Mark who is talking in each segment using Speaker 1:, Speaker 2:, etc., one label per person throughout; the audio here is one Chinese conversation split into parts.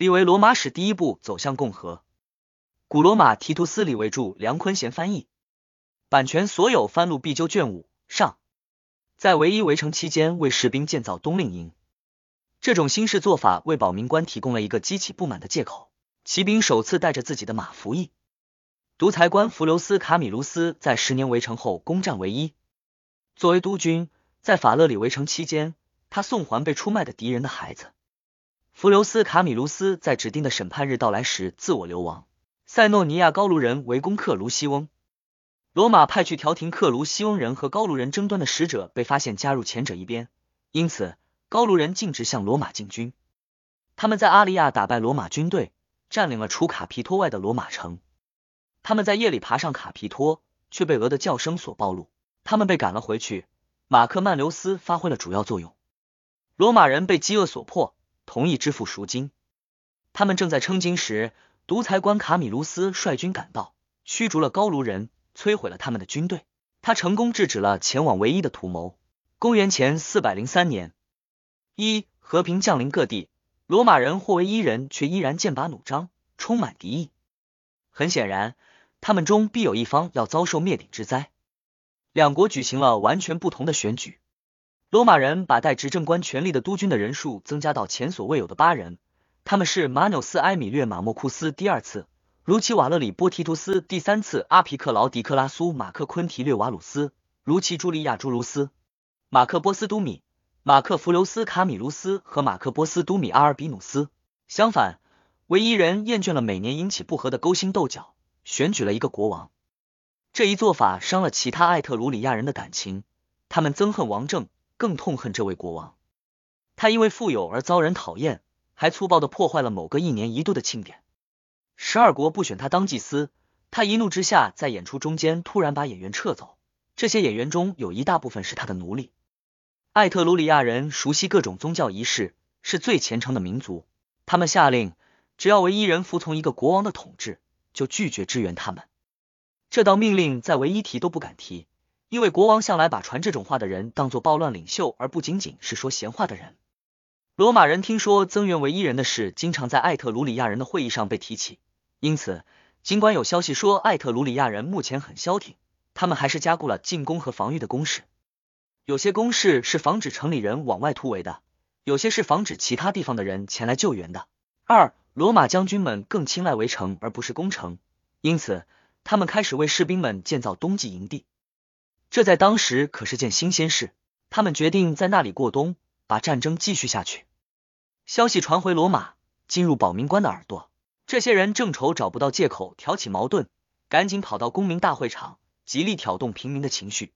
Speaker 1: 立为罗马史第一步走向共和。古罗马提图斯李维著，梁坤贤翻译，版权所有，翻录必究卷五上。在唯一围城期间，为士兵建造冬令营，这种新式做法为保民官提供了一个激起不满的借口。骑兵首次带着自己的马服役。独裁官弗留斯卡米卢斯在十年围城后攻占唯一。作为督军，在法勒里围城期间，他送还被出卖的敌人的孩子。弗留斯卡米卢斯在指定的审判日到来时自我流亡。塞诺尼亚高卢人围攻克卢西翁。罗马派去调停克卢西翁人和高卢人争端的使者被发现加入前者一边，因此高卢人径直向罗马进军。他们在阿利亚打败罗马军队，占领了除卡皮托外的罗马城。他们在夜里爬上卡皮托，却被鹅的叫声所暴露。他们被赶了回去。马克曼留斯发挥了主要作用。罗马人被饥饿所迫，同意支付赎金。他们正在称金时，独裁官卡米卢斯率军赶到，驱逐了高卢人。摧毁了他们的军队，他成功制止了前往唯一的图谋。公元前四百零三年，一和平降临各地，罗马人或为伊人，却依然剑拔弩张，充满敌意。很显然，他们中必有一方要遭受灭顶之灾。两国举行了完全不同的选举。罗马人把带执政官权力的督军的人数增加到前所未有的八人，他们是马纽斯埃米略马莫库斯第二次。卢奇瓦勒里波提图斯第三次，阿皮克劳迪克拉苏马克昆提略瓦鲁斯，卢奇朱利亚朱卢斯，马克波斯都米，马克弗留斯卡米卢斯和马克波斯都米阿尔比努斯。相反，唯一人厌倦了每年引起不和的勾心斗角，选举了一个国王。这一做法伤了其他艾特鲁里亚人的感情，他们憎恨王政，更痛恨这位国王。他因为富有而遭人讨厌，还粗暴的破坏了某个一年一度的庆典。十二国不选他当祭司，他一怒之下在演出中间突然把演员撤走。这些演员中有一大部分是他的奴隶。艾特鲁里亚人熟悉各种宗教仪式，是最虔诚的民族。他们下令，只要唯一人服从一个国王的统治，就拒绝支援他们。这道命令在唯一提都不敢提，因为国王向来把传这种话的人当作暴乱领袖，而不仅仅是说闲话的人。罗马人听说增援唯一人的事，经常在艾特鲁里亚人的会议上被提起。因此，尽管有消息说艾特鲁里亚人目前很消停，他们还是加固了进攻和防御的工事。有些工事是防止城里人往外突围的，有些是防止其他地方的人前来救援的。二，罗马将军们更青睐围城而不是攻城，因此他们开始为士兵们建造冬季营地。这在当时可是件新鲜事。他们决定在那里过冬，把战争继续下去。消息传回罗马，进入保民官的耳朵。这些人正愁找不到借口挑起矛盾，赶紧跑到公民大会场，极力挑动平民的情绪。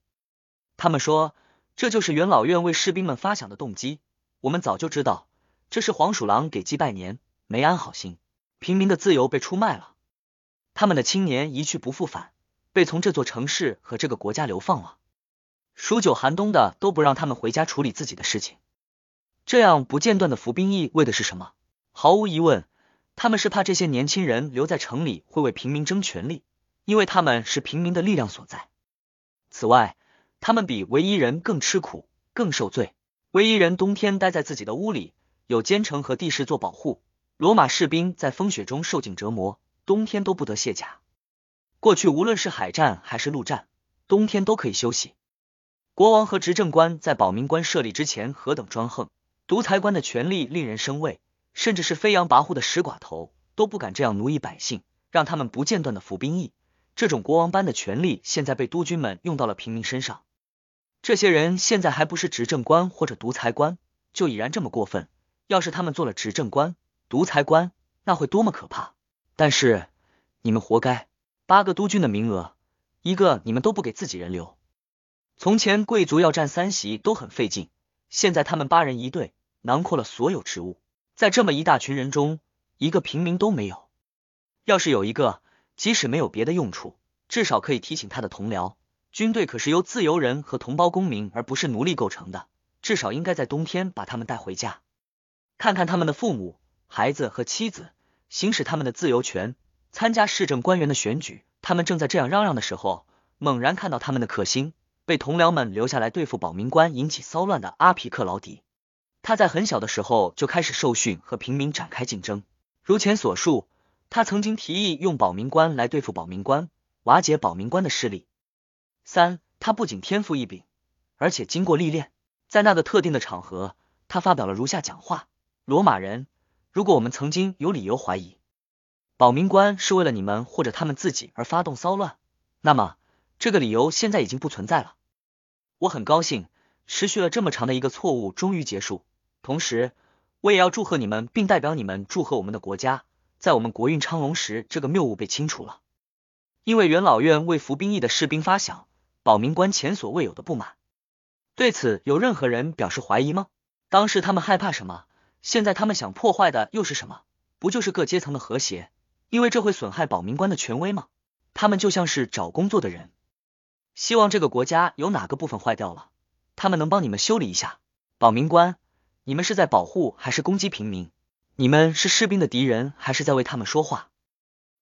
Speaker 1: 他们说，这就是元老院为士兵们发饷的动机。我们早就知道，这是黄鼠狼给鸡拜年，没安好心。平民的自由被出卖了，他们的青年一去不复返，被从这座城市和这个国家流放了。数九寒冬的都不让他们回家处理自己的事情。这样不间断的服兵役为的是什么？毫无疑问。他们是怕这些年轻人留在城里会为平民争权力，因为他们是平民的力量所在。此外，他们比唯一人更吃苦，更受罪。唯一人冬天待在自己的屋里，有坚城和地势做保护。罗马士兵在风雪中受尽折磨，冬天都不得卸甲。过去无论是海战还是陆战，冬天都可以休息。国王和执政官在保民官设立之前何等专横，独裁官的权力令人生畏。甚至是飞扬跋扈的石寡头都不敢这样奴役百姓，让他们不间断的服兵役。这种国王般的权力，现在被督军们用到了平民身上。这些人现在还不是执政官或者独裁官，就已然这么过分。要是他们做了执政官、独裁官，那会多么可怕！但是你们活该，八个督军的名额，一个你们都不给自己人留。从前贵族要占三席都很费劲，现在他们八人一队，囊括了所有职务。在这么一大群人中，一个平民都没有。要是有一个，即使没有别的用处，至少可以提醒他的同僚。军队可是由自由人和同胞公民，而不是奴隶构成的。至少应该在冬天把他们带回家，看看他们的父母、孩子和妻子，行使他们的自由权，参加市政官员的选举。他们正在这样嚷嚷的时候，猛然看到他们的克星被同僚们留下来对付保民官引起骚乱的阿皮克劳迪。他在很小的时候就开始受训和平民展开竞争。如前所述，他曾经提议用保民官来对付保民官，瓦解保民官的势力。三，他不仅天赋异禀，而且经过历练，在那个特定的场合，他发表了如下讲话：罗马人，如果我们曾经有理由怀疑保民官是为了你们或者他们自己而发动骚乱，那么这个理由现在已经不存在了。我很高兴，持续了这么长的一个错误终于结束。同时，我也要祝贺你们，并代表你们祝贺我们的国家，在我们国运昌隆时，这个谬误被清除了。因为元老院为服兵役的士兵发饷，保民官前所未有的不满。对此，有任何人表示怀疑吗？当时他们害怕什么？现在他们想破坏的又是什么？不就是各阶层的和谐？因为这会损害保民官的权威吗？他们就像是找工作的人，希望这个国家有哪个部分坏掉了，他们能帮你们修理一下。保民官，你们是在保护还是攻击平民？你们是士兵的敌人还是在为他们说话？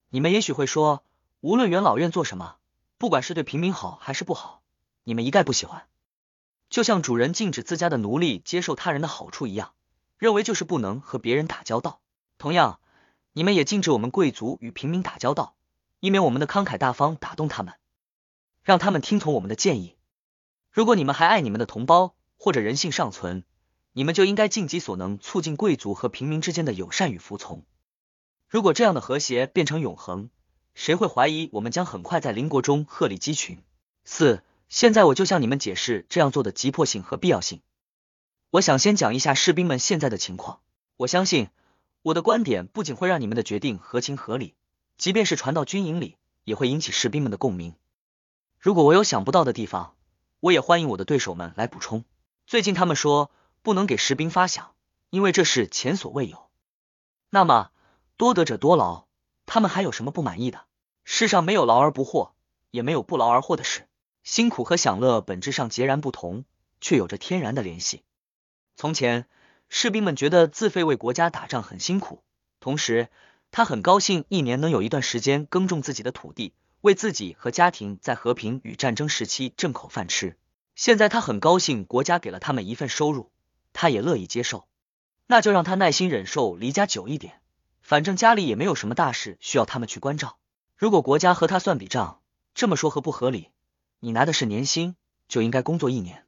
Speaker 1: 你们也许会说，无论元老院做什么，不管是对平民好还是不好，你们一概不喜欢。就像主人禁止自家的奴隶接受他人的好处一样，认为就是不能和别人打交道。同样，你们也禁止我们贵族与平民打交道，以免我们的慷慨大方打动他们，让他们听从我们的建议。如果你们还爱你们的同胞，或者人性尚存，你们就应该尽己所能促进贵族和平民之间的友善与服从。如果这样的和谐变成永恒，谁会怀疑我们将很快在邻国中鹤立鸡群？四。现在我就向你们解释这样做的急迫性和必要性。我想先讲一下士兵们现在的情况。我相信我的观点不仅会让你们的决定合情合理，即便是传到军营里，也会引起士兵们的共鸣。如果我有想不到的地方，我也欢迎我的对手们来补充。最近他们说不能给士兵发饷，因为这是前所未有。那么多得者多劳，他们还有什么不满意的？世上没有劳而不获，也没有不劳而获的事。辛苦和享乐本质上截然不同，却有着天然的联系。从前，士兵们觉得自费为国家打仗很辛苦，同时他很高兴一年能有一段时间耕种自己的土地，为自己和家庭在和平与战争时期挣口饭吃。现在他很高兴国家给了他们一份收入，他也乐意接受。那就让他耐心忍受离家久一点，反正家里也没有什么大事需要他们去关照。如果国家和他算笔账，这么说合不合理？你拿的是年薪，就应该工作一年，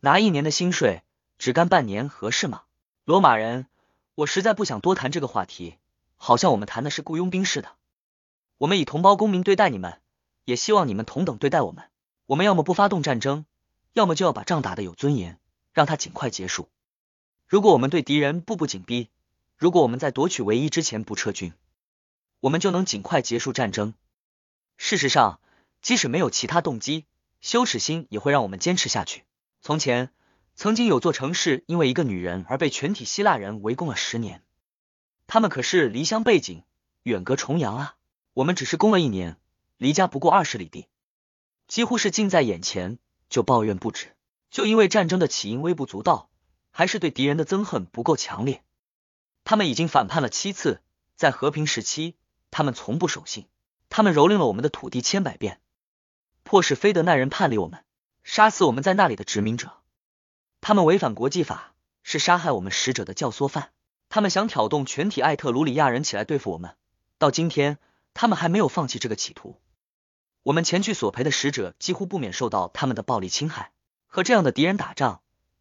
Speaker 1: 拿一年的薪水，只干半年合适吗？罗马人，我实在不想多谈这个话题，好像我们谈的是雇佣兵似的。我们以同胞公民对待你们，也希望你们同等对待我们。我们要么不发动战争，要么就要把仗打得有尊严，让它尽快结束。如果我们对敌人步步紧逼，如果我们在夺取唯一之前不撤军，我们就能尽快结束战争。事实上。即使没有其他动机，羞耻心也会让我们坚持下去。从前，曾经有座城市因为一个女人而被全体希腊人围攻了十年。他们可是离乡背井，远隔重洋啊！我们只是攻了一年，离家不过二十里地，几乎是近在眼前，就抱怨不止。就因为战争的起因微不足道，还是对敌人的憎恨不够强烈。他们已经反叛了七次，在和平时期，他们从不守信，他们蹂躏了我们的土地千百遍。迫使菲德奈人叛离我们，杀死我们在那里的殖民者。他们违反国际法，是杀害我们使者的教唆犯。他们想挑动全体艾特鲁里亚人起来对付我们。到今天，他们还没有放弃这个企图。我们前去索赔的使者几乎不免受到他们的暴力侵害。和这样的敌人打仗，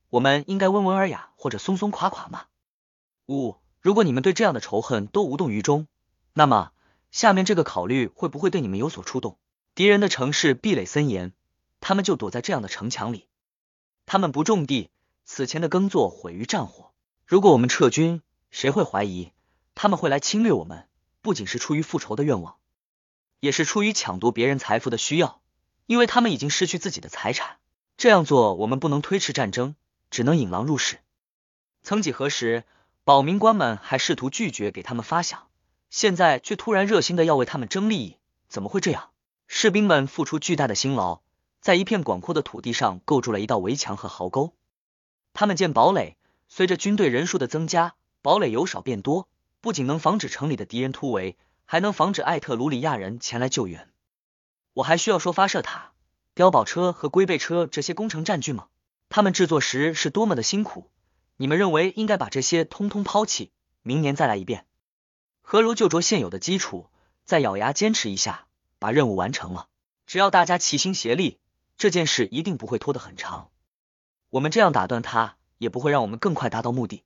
Speaker 1: 我们应该温文尔雅或者松松垮垮吗？五，如果你们对这样的仇恨都无动于衷，那么下面这个考虑会不会对你们有所触动？敌人的城市壁垒森严，他们就躲在这样的城墙里。他们不种地，此前的耕作毁于战火。如果我们撤军，谁会怀疑他们会来侵略我们？不仅是出于复仇的愿望，也是出于抢夺别人财富的需要，因为他们已经失去自己的财产。这样做，我们不能推迟战争，只能引狼入室。曾几何时，保民官们还试图拒绝给他们发饷，现在却突然热心的要为他们争利益，怎么会这样？士兵们付出巨大的辛劳，在一片广阔的土地上构筑了一道围墙和壕沟。他们建堡垒，随着军队人数的增加，堡垒由少变多，不仅能防止城里的敌人突围，还能防止艾特鲁里亚人前来救援。我还需要说发射塔、碉堡车和龟背车这些工程占据吗？他们制作时是多么的辛苦！你们认为应该把这些通通抛弃，明年再来一遍？何如就着现有的基础，再咬牙坚持一下，把任务完成了。只要大家齐心协力，这件事一定不会拖得很长。我们这样打断他，也不会让我们更快达到目的。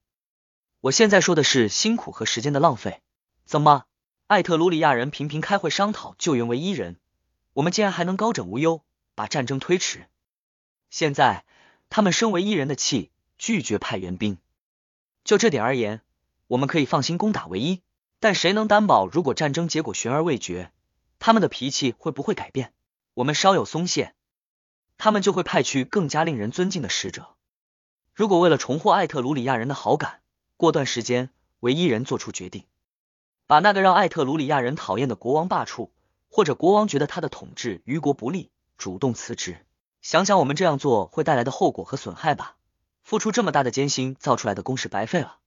Speaker 1: 我现在说的是辛苦和时间的浪费。怎么，艾特鲁里亚人频频开会商讨救援唯一人，我们竟然还能高枕无忧，把战争推迟？现在他们生为一人的气，拒绝派援兵。就这点而言，我们可以放心攻打唯一。但谁能担保，如果战争结果悬而未决，他们的脾气会不会改变？我们稍有松懈，他们就会派去更加令人尊敬的使者。如果为了重获艾特鲁里亚人的好感，过段时间唯一人做出决定，把那个让艾特鲁里亚人讨厌的国王罢黜，或者国王觉得他的统治于国不利，主动辞职，想想我们这样做会带来的后果和损害吧。付出这么大的艰辛造出来的功是白费了。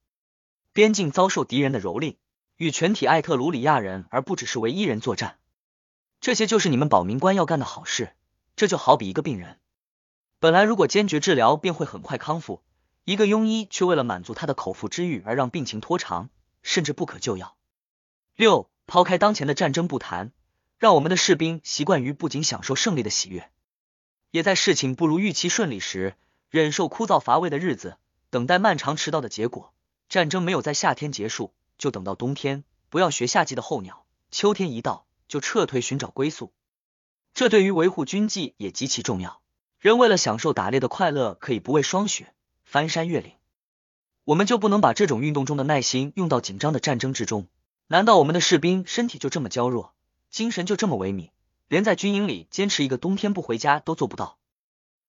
Speaker 1: 边境遭受敌人的蹂躏。与全体艾特鲁里亚人，而不只是唯一人作战，这些就是你们保民官要干的好事。这就好比一个病人，本来如果坚决治疗便会很快康复，一个庸医却为了满足他的口腹之欲而让病情拖长，甚至不可救药。六，抛开当前的战争不谈，让我们的士兵习惯于不仅享受胜利的喜悦，也在事情不如预期顺利时，忍受枯燥乏味的日子，等待漫长迟到的结果。战争没有在夏天结束。就等到冬天，不要学夏季的候鸟，秋天一到就撤退寻找归宿。这对于维护军纪也极其重要。人为了享受打猎的快乐，可以不畏霜雪，翻山越岭。我们就不能把这种运动中的耐心用到紧张的战争之中？难道我们的士兵身体就这么娇弱，精神就这么萎靡，连在军营里坚持一个冬天不回家都做不到？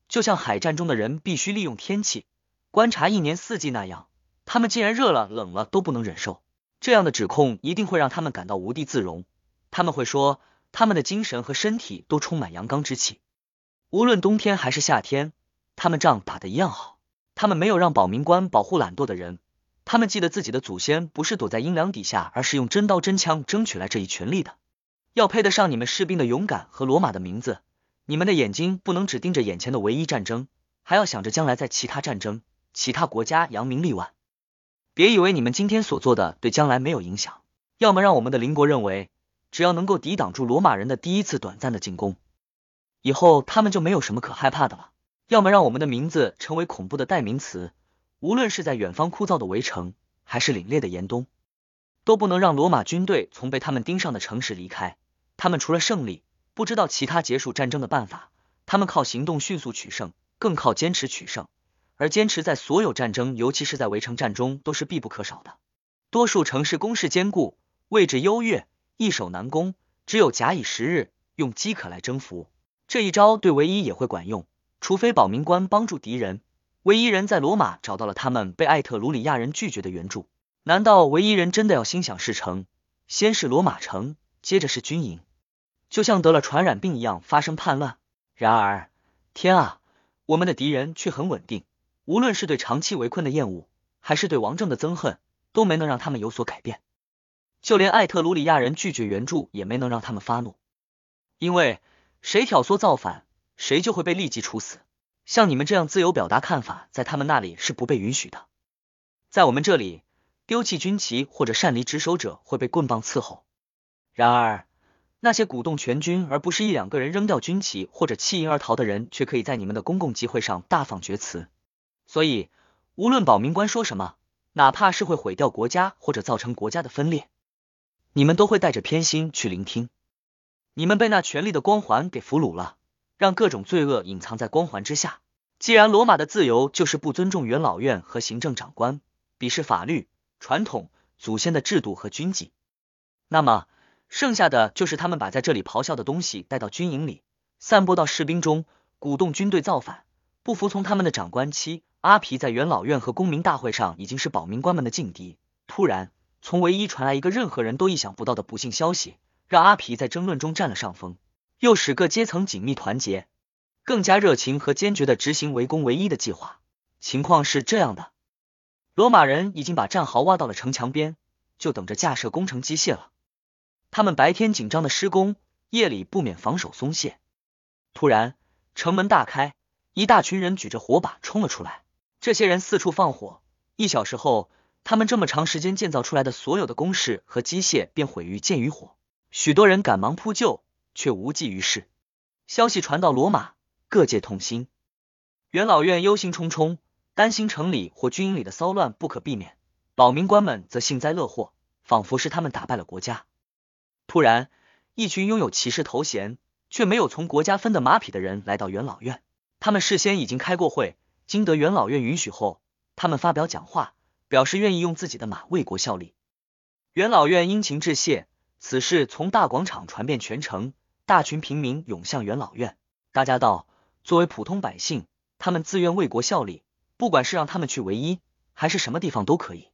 Speaker 1: 就像海战中的人必须利用天气观察一年四季那样，他们竟然热了冷了都不能忍受。这样的指控一定会让他们感到无地自容。他们会说，他们的精神和身体都充满阳刚之气，无论冬天还是夏天，他们仗打得一样好。他们没有让保民官保护懒惰的人，他们记得自己的祖先不是躲在阴凉底下，而是用真刀真枪争取来这一权利的。要配得上你们士兵的勇敢和罗马的名字，你们的眼睛不能只盯着眼前的唯一战争，还要想着将来在其他战争、其他国家扬名立万。别以为你们今天所做的对将来没有影响，要么让我们的邻国认为，只要能够抵挡住罗马人的第一次短暂的进攻，以后他们就没有什么可害怕的了；要么让我们的名字成为恐怖的代名词，无论是在远方枯燥的围城，还是凛冽的严冬，都不能让罗马军队从被他们盯上的城市离开。他们除了胜利，不知道其他结束战争的办法。他们靠行动迅速取胜，更靠坚持取胜。而坚持在所有战争，尤其是在围城战中，都是必不可少的。多数城市攻势坚固，位置优越，易守难攻，只有假以时日，用饥渴来征服。这一招对唯一也会管用，除非保民官帮助敌人。唯一人在罗马找到了他们被艾特鲁里亚人拒绝的援助。难道唯一人真的要心想事成？先是罗马城，接着是军营，就像得了传染病一样发生叛乱？然而，天啊，我们的敌人却很稳定。无论是对长期围困的厌恶，还是对王政的憎恨，都没能让他们有所改变。就连艾特鲁里亚人拒绝援助，也没能让他们发怒。因为谁挑唆造反，谁就会被立即处死。像你们这样自由表达看法，在他们那里是不被允许的。在我们这里，丢弃军旗或者擅离职守者会被棍棒伺候。然而，那些鼓动全军而不是一两个人扔掉军旗或者弃营而逃的人，却可以在你们的公共集会上大放厥词。所以，无论保民官说什么，哪怕是会毁掉国家或者造成国家的分裂，你们都会带着偏心去聆听。你们被那权力的光环给俘虏了，让各种罪恶隐藏在光环之下。既然罗马的自由就是不尊重元老院和行政长官，鄙视法律、传统、祖先的制度和军纪，那么剩下的就是他们把在这里咆哮的东西带到军营里，散播到士兵中，鼓动军队造反。不服从他们的长官妻阿皮在元老院和公民大会上已经是保民官们的劲敌。突然，从唯一传来一个任何人都意想不到的不幸消息，让阿皮在争论中占了上风，又使各阶层紧密团结，更加热情和坚决的执行围攻唯一的计划。情况是这样的：罗马人已经把战壕挖到了城墙边，就等着架设工程机械了。他们白天紧张的施工，夜里不免防守松懈。突然，城门大开。一大群人举着火把冲了出来，这些人四处放火。一小时后，他们这么长时间建造出来的所有的工事和机械便毁于剑与火，许多人赶忙扑救，却无济于事。消息传到罗马，各界痛心，元老院忧心忡忡，担心城里或军营里的骚乱不可避免。保民官们则幸灾乐祸，仿佛是他们打败了国家。突然，一群拥有骑士头衔却没有从国家分的马匹的人来到元老院。他们事先已经开过会，经得元老院允许后，他们发表讲话，表示愿意用自己的马为国效力。元老院殷勤致谢。此事从大广场传遍全城，大群平民涌向元老院。大家道：作为普通百姓，他们自愿为国效力，不管是让他们去唯一，还是什么地方都可以。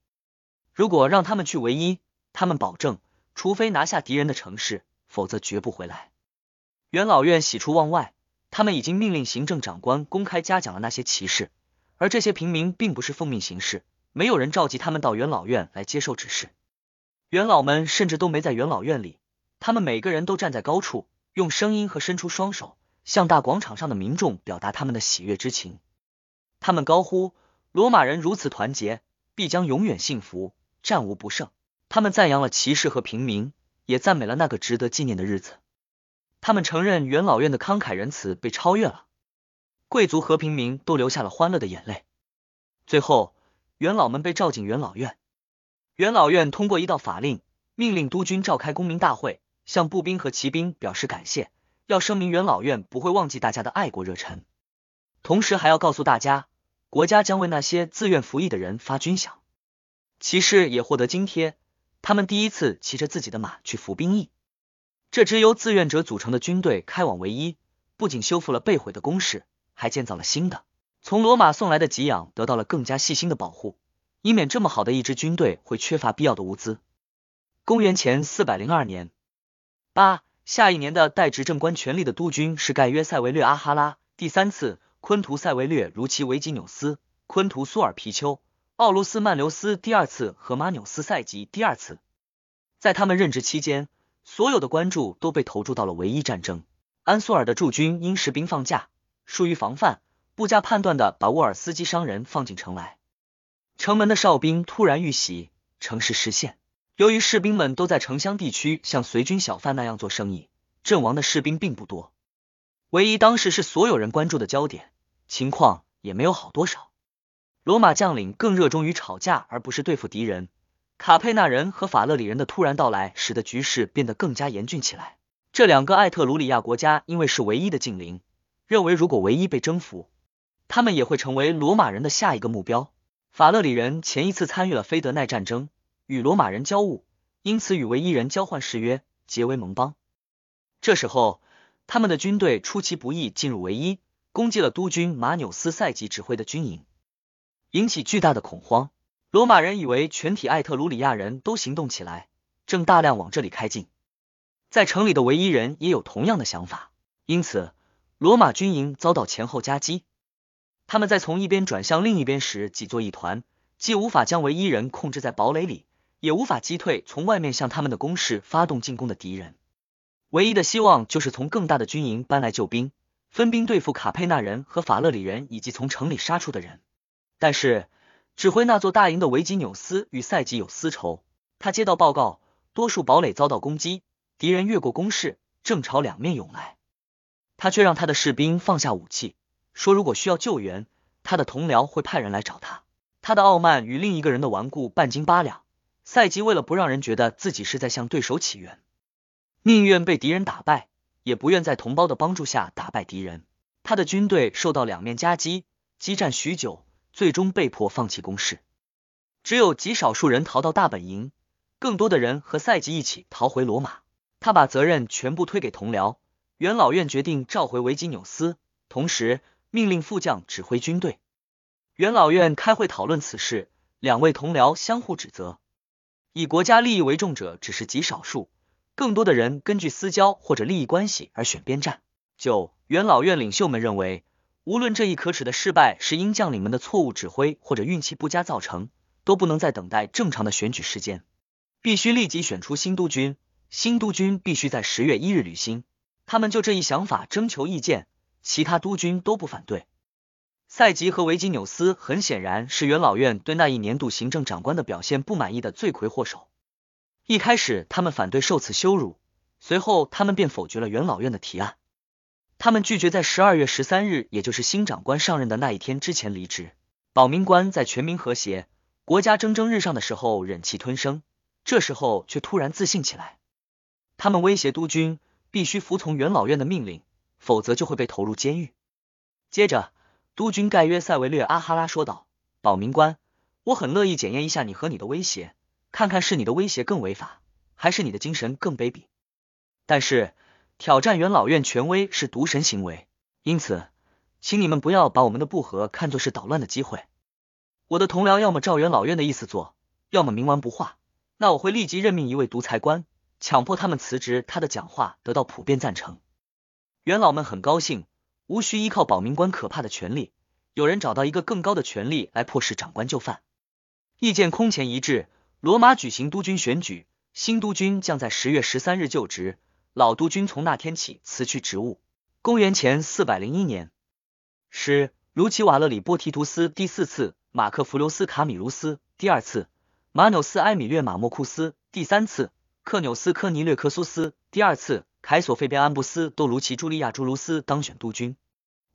Speaker 1: 如果让他们去唯一，他们保证，除非拿下敌人的城市，否则绝不回来。元老院喜出望外，他们已经命令行政长官公开嘉奖了那些骑士，而这些平民并不是奉命行事，没有人召集他们到元老院来接受指示。元老们甚至都没在元老院里，他们每个人都站在高处，用声音和伸出双手，向大广场上的民众表达他们的喜悦之情。他们高呼：“罗马人如此团结，必将永远幸福。”战无不胜，他们赞扬了骑士和平民，也赞美了那个值得纪念的日子。他们承认元老院的慷慨仁慈被超越了，贵族和平民都流下了欢乐的眼泪。最后，元老们被召进元老院，元老院通过一道法令，命令督军召开公民大会，向步兵和骑兵表示感谢，要声明元老院不会忘记大家的爱国热忱，同时还要告诉大家，国家将为那些自愿服役的人发军饷。骑士也获得津贴，他们第一次骑着自己的马去服兵役。这支由自愿者组成的军队开往唯一，不仅修复了被毁的工事，还建造了新的。从罗马送来的给养得到了更加细心的保护，以免这么好的一支军队会缺乏必要的物资。公元前四百零二年八下一年的代执政官权力的督军是盖约塞维略阿哈拉第三次，昆图塞维略如其维吉纽斯，昆图苏尔皮丘。奥卢斯曼留斯第二次和马纽斯赛吉第二次，在他们任职期间，所有的关注都被投注到了唯一战争。安苏尔的驻军因士兵放假，疏于防范，不加判断的把沃尔斯基商人放进城来。城门的哨兵突然遇袭，城市失陷。由于士兵们都在城乡地区像随军小贩那样做生意，阵亡的士兵并不多。唯一当时是所有人关注的焦点，情况也没有好多少。罗马将领更热衷于吵架，而不是对付敌人。卡佩纳人和法勒里人的突然到来，使得局势变得更加严峻起来。这两个艾特鲁里亚国家因为是唯一的近邻，认为如果唯一被征服，他们也会成为罗马人的下一个目标。法勒里人前一次参与了菲德奈战争，与罗马人交恶，因此与唯一人交换誓约，结为盟邦。这时候，他们的军队出其不意进入唯一，攻击了督军马纽斯赛吉指挥的军营。引起巨大的恐慌，罗马人以为全体艾特鲁里亚人都行动起来，正大量往这里开进。在城里的唯一人也有同样的想法，因此罗马军营遭到前后夹击。他们在从一边转向另一边时挤作一团，既无法将唯一人控制在堡垒里，也无法击退从外面向他们的攻势发动进攻的敌人。唯一的希望就是从更大的军营搬来救兵，分兵对付卡佩纳人和法勒里人以及从城里杀出的人。但是，指挥那座大营的维吉纽斯与赛吉有私仇。他接到报告，多数堡垒遭到攻击，敌人越过攻势，正朝两面涌来。他却让他的士兵放下武器，说如果需要救援，他的同僚会派人来找他。他的傲慢与另一个人的顽固半斤八两。赛吉为了不让人觉得自己是在向对手起源，宁愿被敌人打败，也不愿在同胞的帮助下打败敌人。他的军队受到两面夹击，激战许久。最终被迫放弃攻势，只有极少数人逃到大本营，更多的人和赛吉一起逃回罗马。他把责任全部推给同僚。元老院决定召回维吉纽斯，同时命令副将指挥军队。元老院开会讨论此事，两位同僚相互指责。以国家利益为重者只是极少数，更多的人根据私交或者利益关系而选边站。九元老院领袖们认为。无论这一可耻的失败是因将领们的错误指挥或者运气不佳造成，都不能再等待正常的选举时间，必须立即选出新督军。新督军必须在十月一日履新。他们就这一想法征求意见，其他督军都不反对。赛吉和维吉纽斯很显然是元老院对那一年度行政长官的表现不满意的罪魁祸首。一开始他们反对受此羞辱，随后他们便否决了元老院的提案。他们拒绝在十二月十三日，也就是新长官上任的那一天之前离职。保民官在全民和谐、国家蒸蒸日上的时候忍气吞声，这时候却突然自信起来。他们威胁督军必须服从元老院的命令，否则就会被投入监狱。接着。督军盖约塞维略阿哈拉说道：“保民官，我很乐意检验一下你和你的威胁，看看是你的威胁更违法，还是你的精神更卑鄙。但是挑战元老院权威是渎神行为，因此，请你们不要把我们的不和看作是捣乱的机会。我的同僚要么照元老院的意思做，要么冥顽不化。那我会立即任命一位独裁官，强迫他们辞职，他的讲话得到普遍赞成。元老们很高兴。”无需依靠保民官可怕的权力，有人找到一个更高的权力来迫使长官就范。意见空前一致，罗马举行督军选举，新督军将在十月十三日就职，老督军从那天起辞去职务。公元前四百零一年，十卢奇瓦勒里波提图斯第四次，马克弗留斯卡米卢斯第二次，马纽斯埃米略马莫库斯第三次，克纽斯科尼略科苏斯第二次。凯索费边安布斯多卢奇朱利亚朱卢斯当选督军。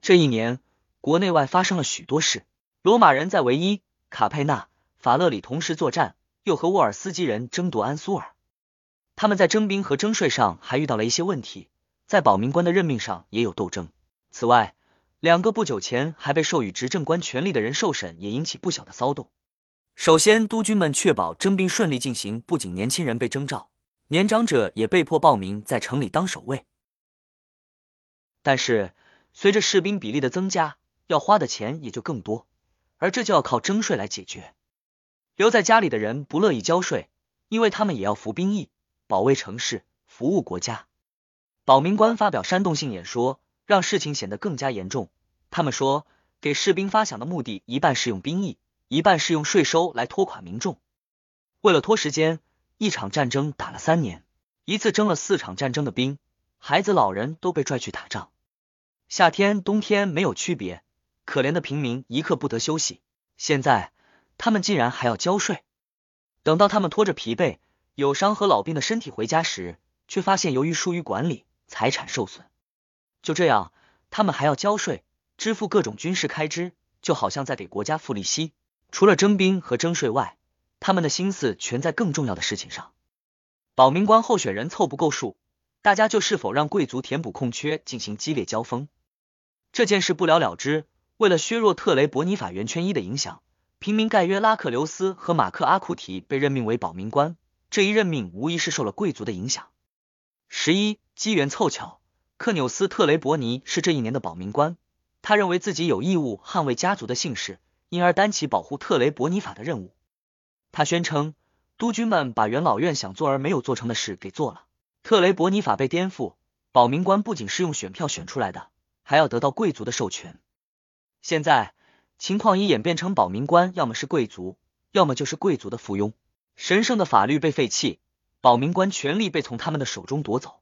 Speaker 1: 这一年，国内外发生了许多事。罗马人在维伊、卡佩纳、法勒里同时作战，又和沃尔斯基人争夺安苏尔。他们在征兵和征税上还遇到了一些问题，在保民官的任命上也有斗争。此外，两个不久前还被授予执政官权力的人受审，也引起不小的骚动。首先，督军们确保征兵顺利进行，不仅年轻人被征召。年长者也被迫报名在城里当守卫，但是随着士兵比例的增加，要花的钱也就更多，而这就要靠征税来解决。留在家里的人不乐意交税，因为他们也要服兵役，保卫城市，服务国家。保民官发表煽动性演说，让事情显得更加严重。他们说，给士兵发饷的目的一半是用兵役，一半是用税收来拖垮民众。为了拖时间。一场战争打了三年，一次征了四场战争的兵，孩子老人都被拽去打仗。夏天冬天没有区别，可怜的平民一刻不得休息。现在他们竟然还要交税。等到他们拖着疲惫、有伤和老病的身体回家时，却发现由于疏于管理，财产受损。就这样，他们还要交税，支付各种军事开支，就好像在给国家付利息。除了征兵和征税外，他们的心思全在更重要的事情上。保民官候选人凑不够数，大家就是否让贵族填补空缺进行激烈交锋。这件事不了了之。为了削弱特雷伯尼法圆圈一的影响，平民盖约拉克留斯和马克阿库提被任命为保民官。这一任命无疑是受了贵族的影响。十一机缘凑巧，克纽斯特雷伯尼是这一年的保民官，他认为自己有义务捍卫家族的姓氏，因而担起保护特雷伯尼法的任务。他宣称，督军们把元老院想做而没有做成的事给做了。特雷伯尼法被颠覆，保民官不仅是用选票选出来的，还要得到贵族的授权。现在情况已演变成保民官要么是贵族，要么就是贵族的附庸。神圣的法律被废弃，保民官权力被从他们的手中夺走。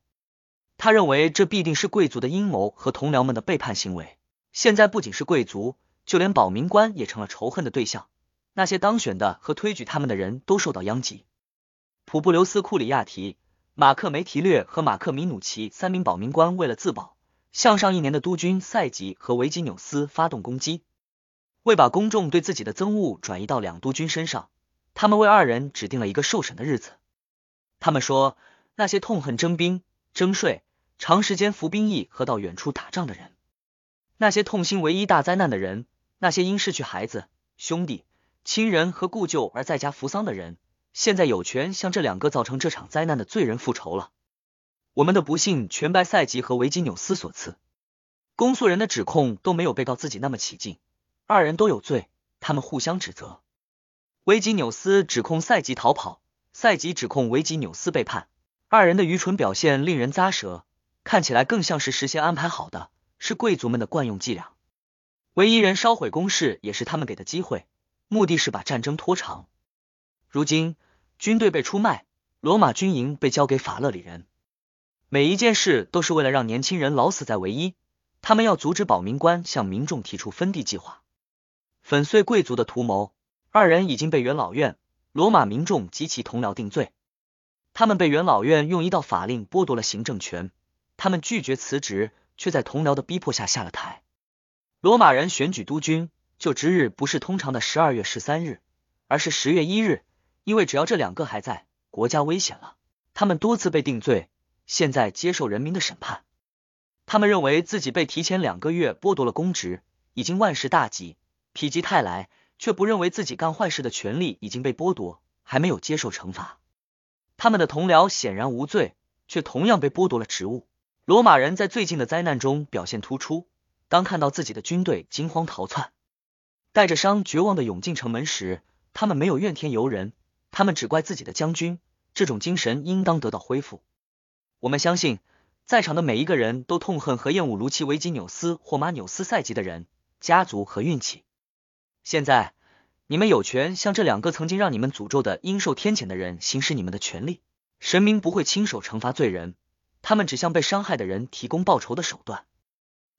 Speaker 1: 他认为这必定是贵族的阴谋和同僚们的背叛行为。现在不仅是贵族，就连保民官也成了仇恨的对象。那些当选的和推举他们的人都受到殃及。普布留斯·库里亚提、马克梅提略和马克米努奇三名保民官为了自保，向上一年的督军赛吉和维吉纽斯发动攻击。为把公众对自己的憎恶转移到两督军身上，他们为二人指定了一个受审的日子。他们说，那些痛恨征兵、征税、长时间服兵役和到远处打仗的人，那些痛心唯一大灾难的人，那些因失去孩子、兄弟。亲人和故旧而在家扶丧的人，现在有权向这两个造成这场灾难的罪人复仇了。我们的不幸全拜赛吉和维吉纽斯所赐。公诉人的指控都没有被告自己那么起劲，二人都有罪，他们互相指责。维吉纽斯指控赛吉逃跑，赛吉指控维吉纽斯背叛。二人的愚蠢表现令人咂舌，看起来更像是事先安排好的，是贵族们的惯用伎俩。唯一人烧毁宫室也是他们给的机会。目的是把战争拖长。如今军队被出卖，罗马军营被交给法勒里人，每一件事都是为了让年轻人老死在唯一。他们要阻止保民官向民众提出分地计划。粉碎贵族的图谋。二人已经被元老院、罗马民众及其同僚定罪。他们被元老院用一道法令剥夺了行政权，他们拒绝辞职，却在同僚的逼迫下下了台。罗马人选举督军就职日不是通常的十二月十三日，而是十月一日，因为只要这两个还在，国家危险了。他们多次被定罪，现在接受人民的审判。他们认为自己被提前两个月剥夺了公职，已经万事大吉，否极泰来。却不认为自己干坏事的权利已经被剥夺，还没有接受惩罚。他们的同僚显然无罪，却同样被剥夺了职务。罗马人在最近的灾难中表现突出。当看到自己的军队惊慌逃窜，带着伤绝望的涌进城门时，他们没有怨天尤人，他们只怪自己的将军。这种精神应当得到恢复。我们相信，在场的每一个人都痛恨和厌恶卢奇维吉纽斯或马纽斯赛吉的人、家族和运气。现在，你们有权向这两个曾经让你们诅咒的应受天谴的人行使你们的权利。神明不会亲手惩罚罪人，他们只向被伤害的人提供报仇的手段。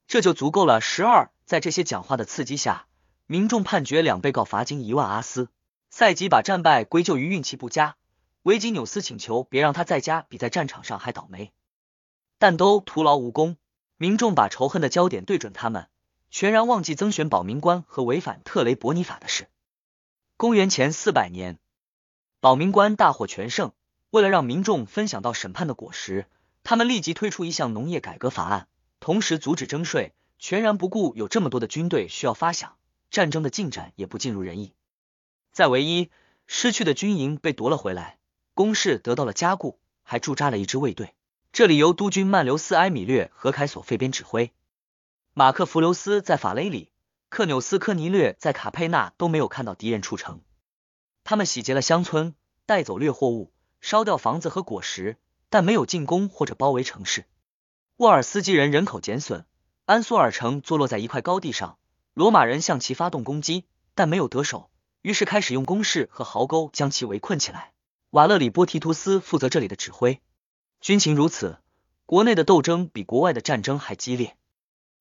Speaker 1: 这就足够了。十二，在这些讲话的刺激下，民众判决两被告罚金一万阿斯。赛吉把战败归咎于运气不佳，维吉纽斯请求别让他在家比在战场上还倒霉，但都徒劳无功。民众把仇恨的焦点对准他们。全然忘记增选保民官和违反特雷伯尼法的事。公元前四百年，保民官大获全胜。为了让民众分享到审判的果实，他们立即推出一项农业改革法案，同时阻止征税，全然不顾有这么多的军队需要发饷，战争的进展也不尽如人意。在唯一失去的军营被夺了回来，攻势得到了加固，还驻扎了一支卫队，这里由督军曼留斯·埃米略和凯索费边指挥。马克·弗留斯在法雷里，克纽斯·科尼略在卡佩纳都没有看到敌人出城。他们洗劫了乡村，带走掠货物，烧掉房子和果实，但没有进攻或者包围城市。沃尔斯基人人口减损，安苏尔城坐落在一块高地上。罗马人向其发动攻击，但没有得手，于是开始用工事和壕沟将其围困起来。瓦勒里波提图斯负责这里的指挥。军情如此，国内的斗争比国外的战争还激烈。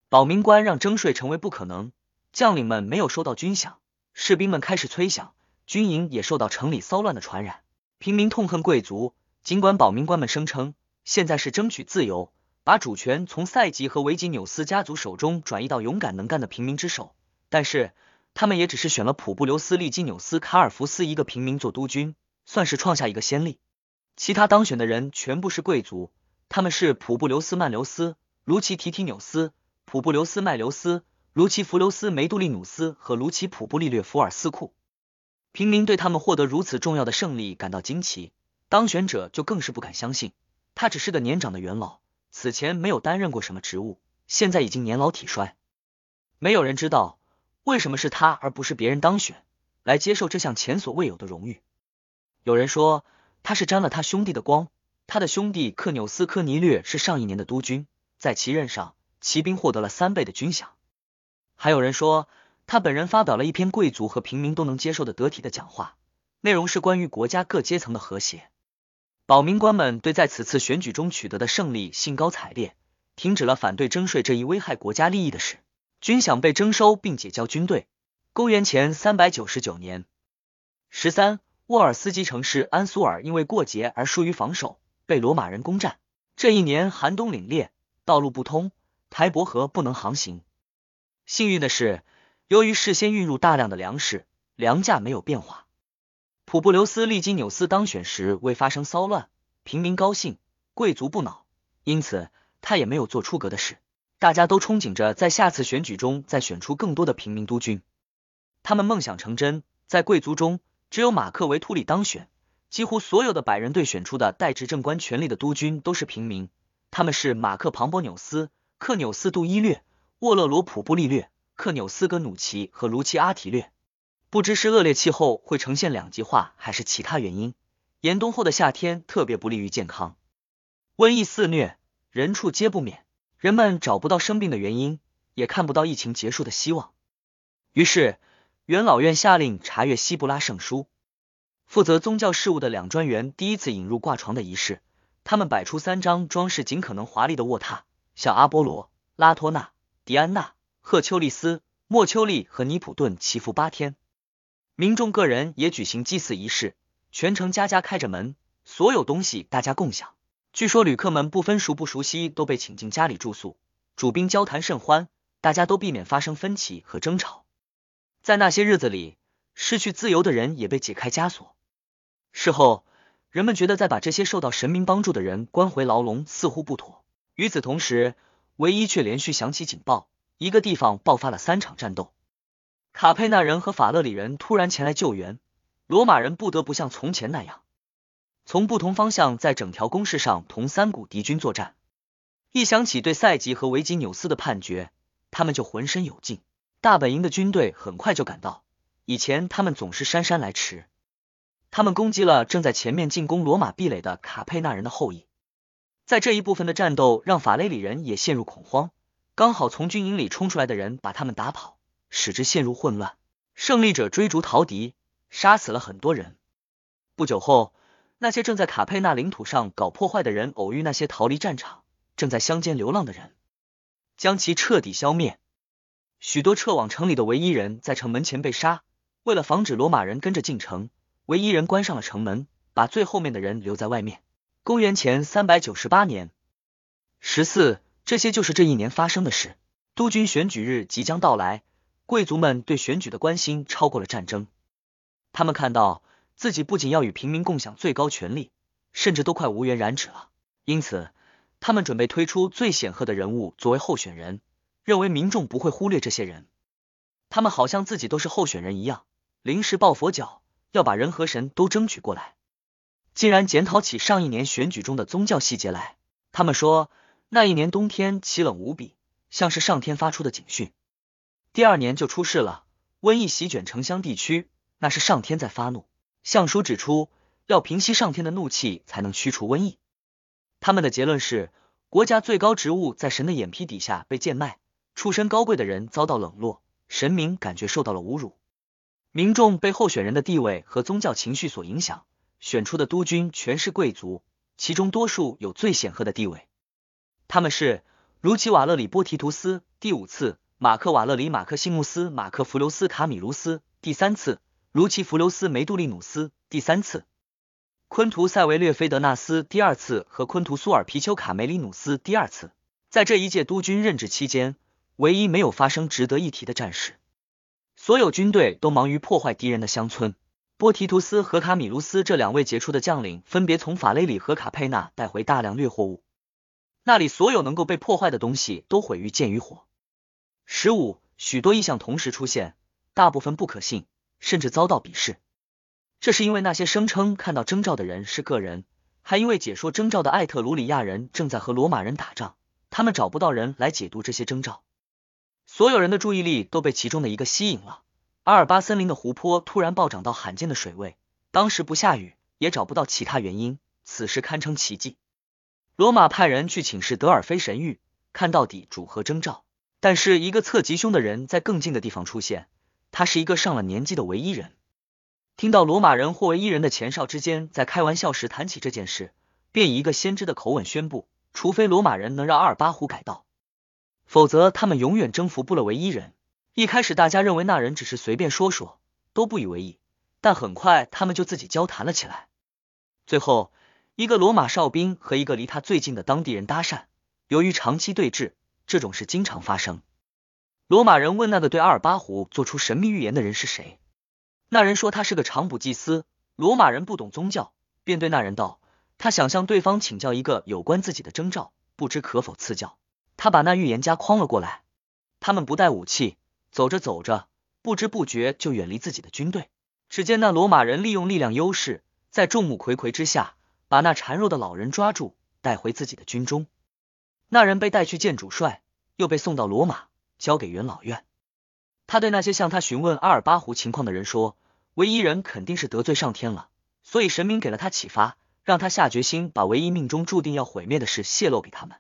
Speaker 1: 保民官让征税成为不可能，将领们没有收到军饷，士兵们开始催饷，军营也受到城里骚乱的传染。平民痛恨贵族，尽管保民官们声称现在是争取自由，把主权从赛吉和维吉纽斯家族手中转移到勇敢能干的平民之手，但是他们也只是选了普布留斯利基纽斯卡尔福斯一个平民做督军，算是创下一个先例。其他当选的人全部是贵族，他们是普布留斯曼留斯、卢奇提提纽斯。普布留斯·麦留斯、卢奇弗留斯·梅杜利努斯和卢奇普布利略福尔斯库，平民对他们获得如此重要的胜利感到惊奇，当选者就更是不敢相信，他只是个年长的元老，此前没有担任过什么职务，现在已经年老体衰。没有人知道为什么是他而不是别人当选，来接受这项前所未有的荣誉。有人说他是沾了他兄弟的光，他的兄弟克纽斯·科尼略是上一年的督军，在其任上。骑兵获得了三倍的军饷，还有人说他本人发表了一篇贵族和平民都能接受的得体的讲话，内容是关于国家各阶层的和谐。保民官们对在此次选举中取得的胜利兴高采烈，停止了反对征税这一危害国家利益的事，军饷被征收并解交军队。公元前三百九十九年十三，沃尔斯基城市安苏尔因为过节而疏于防守，被罗马人攻占。这一年寒冬凛冽，道路不通。台伯河不能航行。幸运的是，由于事先运入大量的粮食，粮价没有变化。普布留斯利基纽斯当选时未发生骚乱，平民高兴，贵族不恼，因此他也没有做出格的事。大家都憧憬着在下次选举中再选出更多的平民督军。他们梦想成真，在贵族中只有马克维图里当选。几乎所有的百人队选出的代执政官权力的督军都是平民，他们是马克庞博纽斯。克纽斯杜伊略、沃勒罗普布利略、克纽斯格努奇和卢奇阿提略。不知是恶劣气候会呈现两极化，还是其他原因，严冬后的夏天特别不利于健康，瘟疫肆虐，人畜皆不免。人们找不到生病的原因，也看不到疫情结束的希望。于是元老院下令查阅希布拉圣书。负责宗教事务的两专员第一次引入挂床的仪式，他们摆出三张装饰尽可能华丽的卧榻。像阿波罗、拉托纳、迪安娜、赫丘利斯、莫丘利和尼普顿祈福八天，民众个人也举行祭祀仪式，全城家家开着门，所有东西大家共享。据说旅客们不分熟不熟悉，都被请进家里住宿，主宾交谈甚欢，大家都避免发生分歧和争吵。在那些日子里，失去自由的人也被解开枷锁。事后，人们觉得再把这些受到神明帮助的人关回牢笼似乎不妥。与此同时，唯一却连续响起警报，一个地方爆发了三场战斗。卡佩纳人和法勒里人突然前来救援，罗马人不得不像从前那样，从不同方向在整条攻势上同三股敌军作战。一想起对赛吉和维吉纽斯的判决，他们就浑身有劲。大本营的军队很快就赶到，以前他们总是姗姗来迟。他们攻击了正在前面进攻罗马壁垒的卡佩纳人的后裔。在这一部分的战斗让法雷里人也陷入恐慌，刚好从军营里冲出来的人把他们打跑，使之陷入混乱。胜利者追逐逃敌，杀死了很多人。不久后，那些正在卡佩纳领土上搞破坏的人偶遇那些逃离战场、正在乡间流浪的人，将其彻底消灭。许多撤往城里的唯一人在城门前被杀。为了防止罗马人跟着进城，唯一人关上了城门，把最后面的人留在外面。公元前三百九十八年十四，这些就是这一年发生的事。督军选举日即将到来，贵族们对选举的关心超过了战争。他们看到自己不仅要与平民共享最高权力，甚至都快无缘染指了。因此，他们准备推出最显赫的人物作为候选人，认为民众不会忽略这些人。他们好像自己都是候选人一样，临时抱佛脚，要把人和神都争取过来。竟然检讨起上一年选举中的宗教细节来。他们说，那一年冬天奇冷无比，像是上天发出的警讯。第二年就出事了，瘟疫席卷城乡地区，那是上天在发怒。相书指出，要平息上天的怒气，才能驱除瘟疫。他们的结论是，国家最高职务在神的眼皮底下被贱卖，出身高贵的人遭到冷落，神明感觉受到了侮辱，民众被候选人的地位和宗教情绪所影响。选出的督军全是贵族，其中多数有最显赫的地位。他们是卢奇瓦勒里波提图斯第五次，马克瓦勒里马克西穆斯马克弗留斯卡米卢斯第三次，卢奇弗留斯梅杜利努斯第三次，昆图塞维略菲德纳斯第二次和昆图苏尔皮丘卡梅里努斯第二次。在这一届督军任职期间，唯一没有发生值得一提的战事，所有军队都忙于破坏敌人的乡村。波提图斯和卡米卢斯这两位杰出的将领，分别从法雷里和卡佩纳带回大量掠获物，那里所有能够被破坏的东西都毁于剑与火。十五，许多异象同时出现，大部分不可信，甚至遭到鄙视。这是因为那些声称看到征兆的人是个人，还因为解说征兆的艾特鲁里亚人正在和罗马人打仗，他们找不到人来解读这些征兆。所有人的注意力都被其中的一个吸引了。阿尔巴森林的湖泊突然暴涨到罕见的水位，当时不下雨，也找不到其他原因，此事堪称奇迹。罗马派人去请示德尔菲神谕，看到底主何征兆。但是一个侧吉凶的人在更近的地方出现，他是一个上了年纪的唯一人。听到罗马人或唯一人的前哨之间在开玩笑时谈起这件事，便以一个先知的口吻宣布：除非罗马人能让阿尔巴湖改道，否则他们永远征服不了唯一人。一开始大家认为那人只是随便说说，都不以为意，但很快他们就自己交谈了起来。最后，一个罗马哨兵和一个离他最近的当地人搭讪，由于长期对峙，这种事经常发生。罗马人问那个对阿尔巴湖做出神秘预言的人是谁，那人说他是个长卜祭司。罗马人不懂宗教，便对那人道：他想向对方请教一个有关自己的征兆，不知可否赐教。他把那预言家诓了过来，他们不带武器。走着走着，不知不觉就远离自己的军队。只见那罗马人利用力量优势，在众目睽睽之下，把那孱弱的老人抓住，带回自己的军中。那人被带去见主帅，又被送到罗马，交给元老院。他对那些向他询问阿尔巴湖情况的人说：“唯一人肯定是得罪上天了，所以神明给了他启发，让他下决心把唯一命中注定要毁灭的事泄露给他们。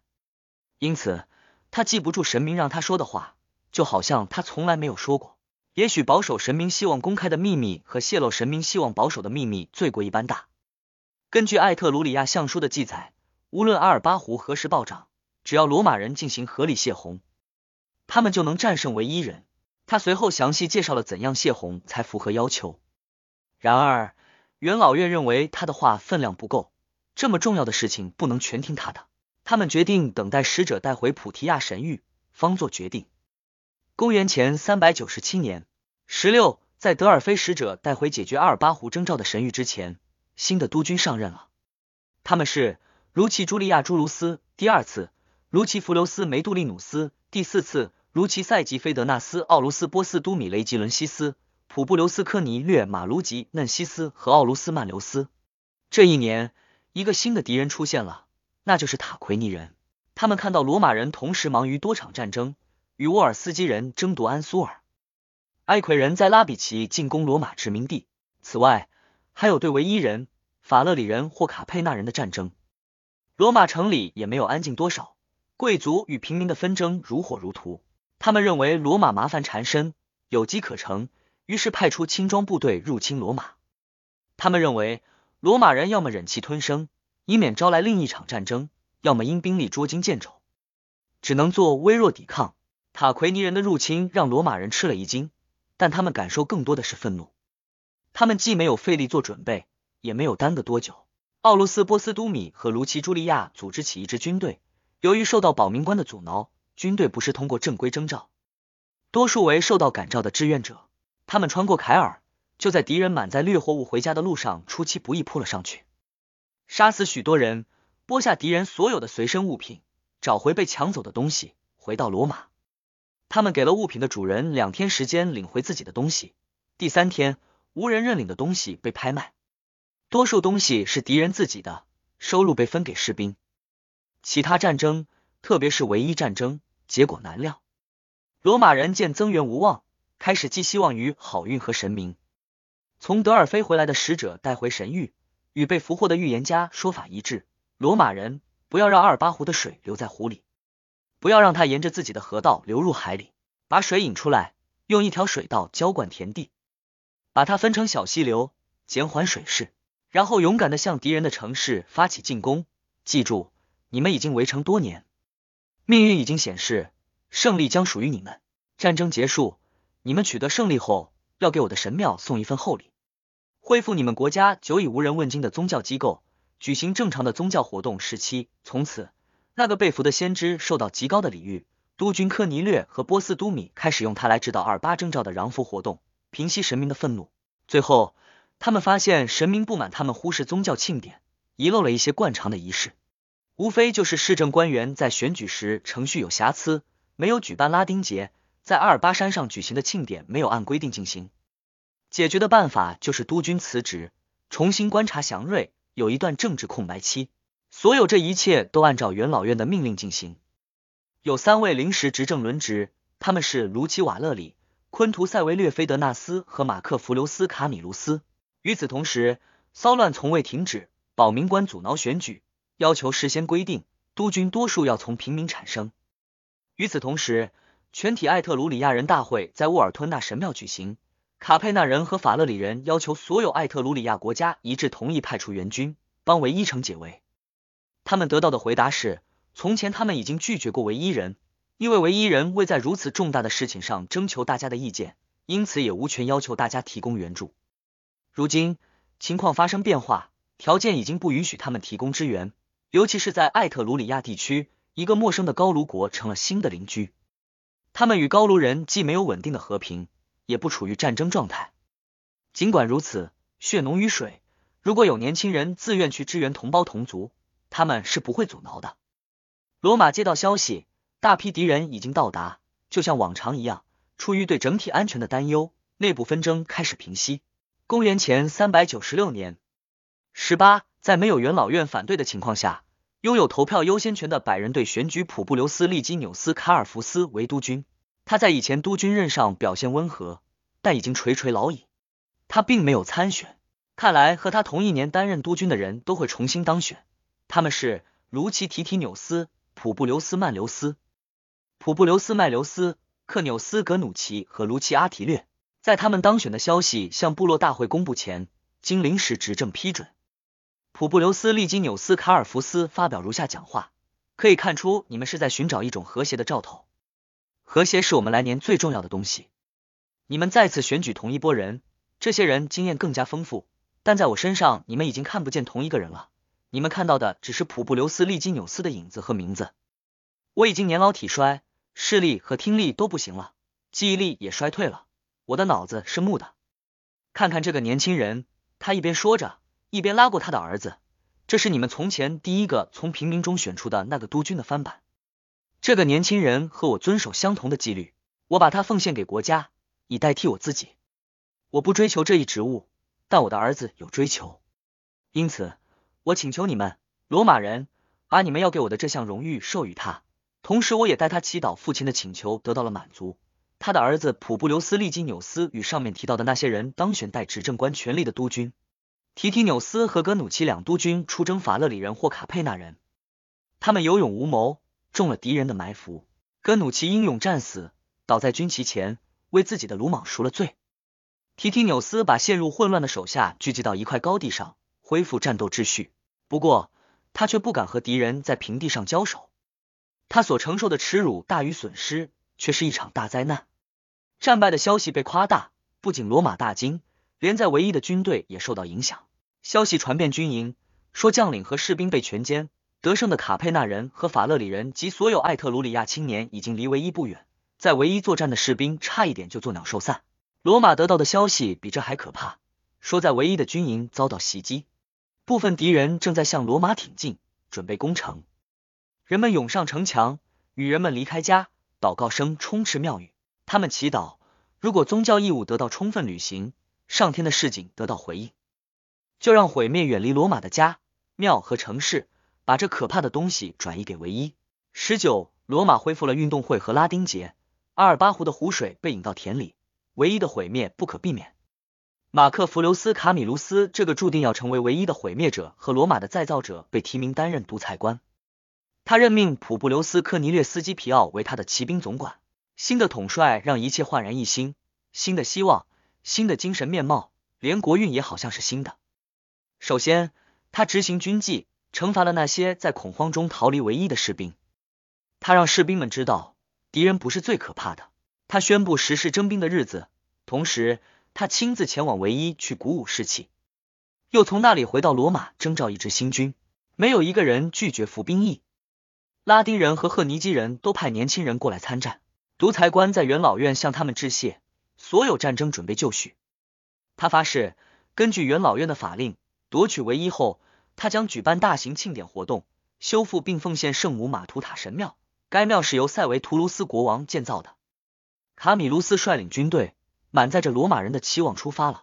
Speaker 1: 因此，他记不住神明让他说的话。”就好像他从来没有说过。也许保守神明希望公开的秘密和泄露神明希望保守的秘密罪过一般大。根据艾特鲁里亚相书的记载，无论阿尔巴湖何时暴涨，只要罗马人进行合理泄洪，他们就能战胜唯一人。他随后详细介绍了怎样泄洪才符合要求。然而，元老院认为他的话分量不够，这么重要的事情不能全听他的。他们决定等待使者带回普提亚神域，方做决定。公元前三百九十七年十六，在德尔菲使者带回解决阿尔巴湖征兆的神谕之前，新的督军上任了。他们是如其朱利亚朱卢斯第二次，卢奇弗留斯梅杜利努斯第四次，卢奇塞吉菲德纳斯奥卢斯波斯都米雷吉伦西斯普布留斯科尼略马卢吉嫩西斯和奥卢斯曼留斯。这一年，一个新的敌人出现了，那就是塔奎尼人。他们看到罗马人同时忙于多场战争。与沃尔斯基人争夺安苏尔，埃奎人在拉比奇进攻罗马殖民地。此外，还有对维伊人、法勒里人或卡佩纳人的战争。罗马城里也没有安静多少，贵族与平民的纷争如火如荼。他们认为罗马麻烦缠身，有机可乘，于是派出轻装部队入侵罗马。他们认为罗马人要么忍气吞声，以免招来另一场战争，要么因兵力捉襟见肘，只能做微弱抵抗。塔奎尼人的入侵让罗马人吃了一惊，但他们感受更多的是愤怒。他们既没有费力做准备，也没有耽搁多久。奥卢斯波斯都米和卢奇朱利亚组织起一支军队，由于受到保民官的阻挠，军队不是通过正规征召，多数为受到感召的志愿者。他们穿过凯尔，就在敌人满载掠货物回家的路上出其不意扑了上去，杀死许多人，剥下敌人所有的随身物品，找回被抢走的东西，回到罗马。他们给了物品的主人两天时间领回自己的东西。第三天，无人认领的东西被拍卖，多数东西是敌人自己的，收入被分给士兵。其他战争，特别是唯一战争，结果难料。罗马人见增援无望，开始寄希望于好运和神明。从德尔菲回来的使者带回神谕，与被俘获的预言家说法一致：罗马人不要让阿尔巴湖的水留在湖里。不要让它沿着自己的河道流入海里，把水引出来，用一条水道浇灌田地，把它分成小溪流，减缓水势，然后勇敢的向敌人的城市发起进攻。记住，你们已经围城多年，命运已经显示，胜利将属于你们。战争结束，你们取得胜利后，要给我的神庙送一份厚礼，恢复你们国家久已无人问津的宗教机构，举行正常的宗教活动时期。从此。那个被俘的先知受到极高的礼遇，督军科尼略和波斯都米开始用它来指导二八征兆的攘俘活动，平息神明的愤怒。最后，他们发现神明不满他们忽视宗教庆典，遗漏了一些惯常的仪式，无非就是市政官员在选举时程序有瑕疵，没有举办拉丁节，在阿尔巴山上举行的庆典没有按规定进行。解决的办法就是督军辞职，重新观察祥瑞，有一段政治空白期。所有这一切都按照元老院的命令进行。有三位临时执政轮值，他们是卢奇瓦勒里、昆图塞维略菲德纳斯和马克弗留斯卡米卢斯。与此同时，骚乱从未停止，保民官阻挠选举，要求事先规定督军多数要从平民产生。与此同时，全体艾特鲁里亚人大会在沃尔吞纳神庙举行，卡佩纳人和法勒里人要求所有艾特鲁里亚国家一致同意派出援军，帮唯一城解围。他们得到的回答是：从前他们已经拒绝过唯一人，因为唯一人未在如此重大的事情上征求大家的意见，因此也无权要求大家提供援助。如今情况发生变化，条件已经不允许他们提供支援，尤其是在艾特鲁里亚地区，一个陌生的高卢国成了新的邻居。他们与高卢人既没有稳定的和平，也不处于战争状态。尽管如此，血浓于水，如果有年轻人自愿去支援同胞同族。他们是不会阻挠的。罗马接到消息，大批敌人已经到达，就像往常一样，出于对整体安全的担忧，内部纷争开始平息。公元前三百九十六年十八，在没有元老院反对的情况下，拥有投票优先权的百人队选举普布留斯利基纽斯卡尔福斯为督军。他在以前督军任上表现温和，但已经垂垂老矣。他并没有参选，看来和他同一年担任督军的人都会重新当选。他们是卢奇提提纽斯、普布留斯曼留斯、普布留斯麦留斯、克纽斯格努奇和卢奇阿提略。在他们当选的消息向部落大会公布前，经临时执政批准，普布留斯利基纽斯卡尔福斯发表如下讲话：可以看出，你们是在寻找一种和谐的兆头。和谐是我们来年最重要的东西。你们再次选举同一波人，这些人经验更加丰富，但在我身上，你们已经看不见同一个人了。你们看到的只是普布留斯·利基纽斯的影子和名字。我已经年老体衰，视力和听力都不行了，记忆力也衰退了，我的脑子是木的。看看这个年轻人，他一边说着，一边拉过他的儿子。这是你们从前第一个从平民中选出的那个督军的翻版。这个年轻人和我遵守相同的纪律，我把他奉献给国家，以代替我自己。我不追求这一职务，但我的儿子有追求，因此我请求你们，罗马人，把你们要给我的这项荣誉授予他。同时，我也代他祈祷，父亲的请求得到了满足。他的儿子普布留斯·利基纽斯与上面提到的那些人当选代执政官权力的督军。提提纽斯和格努奇两督军出征法勒里人或卡佩纳人，他们有勇无谋。中了敌人的埋伏，格努奇英勇战死，倒在军旗前，为自己的鲁莽赎了罪。提提纽斯把陷入混乱的手下聚集到一块高地上，恢复战斗秩序。不过，他却不敢和敌人在平地上交手。他所承受的耻辱大于损失，却是一场大灾难。战败的消息被夸大，不仅罗马大惊，连在唯一的军队也受到影响。消息传遍军营，说将领和士兵被全歼。得胜的卡佩纳人和法勒里人及所有艾特鲁里亚青年已经离唯一不远，在唯一作战的士兵差一点就作鸟兽散。罗马得到的消息比这还可怕，说在唯一的军营遭到袭击，部分敌人正在向罗马挺进，准备攻城。人们涌上城墙，女人们离开家，祷告声充斥庙宇。他们祈祷，如果宗教义务得到充分履行，上天的示警得到回应，就让毁灭远离罗马的家、庙和城市。把这可怕的东西转移给唯一。十九，罗马恢复了运动会和拉丁节。阿尔巴湖的湖水被引到田里，唯一的毁灭不可避免。马克·弗留斯·卡米卢斯这个注定要成为唯一的毁灭者和罗马的再造者被提名担任独裁官。他任命普布留斯·科尼略斯基皮奥为他的骑兵总管。新的统帅让一切焕然一新，新的希望，新的精神面貌，连国运也好像是新的。首先，他执行军纪。惩罚了那些在恐慌中逃离唯一的士兵。他让士兵们知道，敌人不是最可怕的。他宣布实施征兵的日子，同时他亲自前往唯一去鼓舞士气，又从那里回到罗马征召一支新军。没有一个人拒绝服兵役。拉丁人和赫尼基人都派年轻人过来参战。独裁官在元老院向他们致谢，所有战争准备就绪。他发誓，根据元老院的法令，夺取唯一后。他将举办大型庆典活动，修复并奉献圣母马图塔神庙。该庙是由塞维图卢斯国王建造的。卡米卢斯率领军队，满载着罗马人的期望出发了。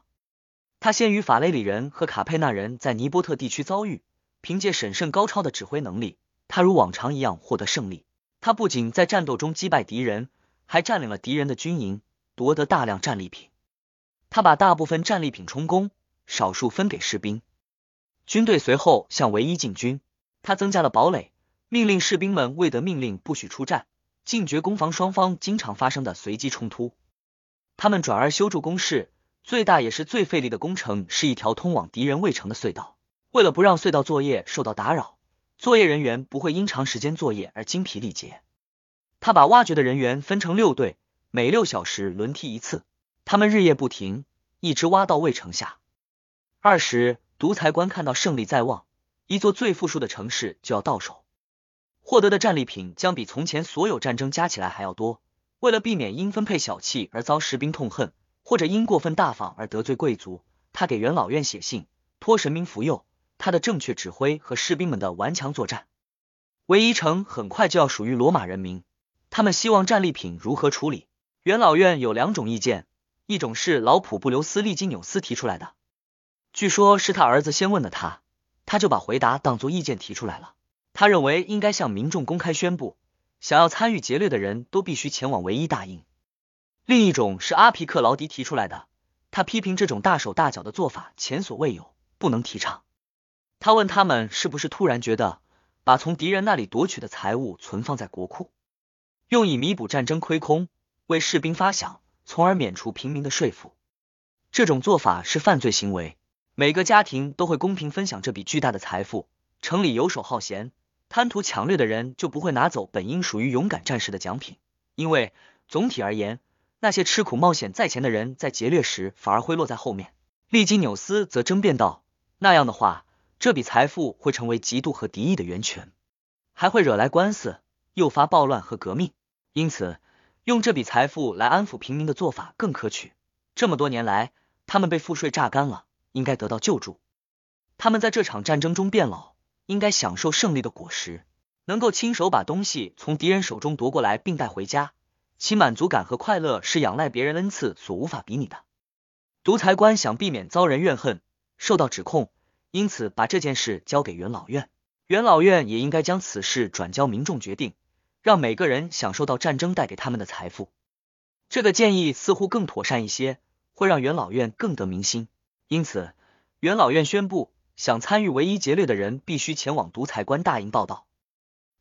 Speaker 1: 他先与法雷里人和卡佩纳人在尼波特地区遭遇，凭借审慎高超的指挥能力，他如往常一样获得胜利。他不仅在战斗中击败敌人，还占领了敌人的军营，夺得大量战利品。他把大部分战利品充公，少数分给士兵。军队随后向唯一进军，他增加了堡垒，命令士兵们未得命令不许出战，禁绝攻防双方经常发生的随机冲突。他们转而修筑工事，最大也是最费力的工程是一条通往敌人未城的隧道。为了不让隧道作业受到打扰，作业人员不会因长时间作业而精疲力竭。他把挖掘的人员分成六队，每六小时轮替一次，他们日夜不停，一直挖到卫城下。二十。独裁官看到胜利在望，一座最富庶的城市就要到手，获得的战利品将比从前所有战争加起来还要多。为了避免因分配小气而遭士兵痛恨，或者因过分大方而得罪贵族，他给元老院写信，托神明福佑他的正确指挥和士兵们的顽强作战。唯一城很快就要属于罗马人民，他们希望战利品如何处理。元老院有两种意见，一种是老普布留斯利基纽斯提出来的。据说是他儿子先问的他，他就把回答当作意见提出来了。他认为应该向民众公开宣布，想要参与劫掠的人都必须前往唯一大营。另一种是阿皮克劳迪提出来的，他批评这种大手大脚的做法前所未有，不能提倡。他问他们是不是突然觉得把从敌人那里夺取的财物存放在国库，用以弥补战争亏空，为士兵发饷，从而免除平民的税赋，这种做法是犯罪行为。每个家庭都会公平分享这笔巨大的财富。城里游手好闲、贪图抢掠的人就不会拿走本应属于勇敢战士的奖品，因为总体而言，那些吃苦冒险在前的人在劫掠时反而会落在后面。利基纽斯则争辩道：“那样的话，这笔财富会成为嫉妒和敌意的源泉，还会惹来官司，诱发暴乱和革命。因此，用这笔财富来安抚平民的做法更可取。这么多年来，他们被赋税榨干了，应该得到救助。他们在这场战争中变老，应该享受胜利的果实，能够亲手把东西从敌人手中夺过来并带回家。”其满足感和快乐是仰赖别人恩赐所无法比拟的。独裁官想避免遭人怨恨、受到指控，因此把这件事交给元老院。元老院也应该将此事转交民众决定，让每个人享受到战争带给他们的财富。这个建议似乎更妥善一些，会让元老院更得民心。因此，元老院宣布，想参与唯一劫掠的人必须前往独裁官大营报道。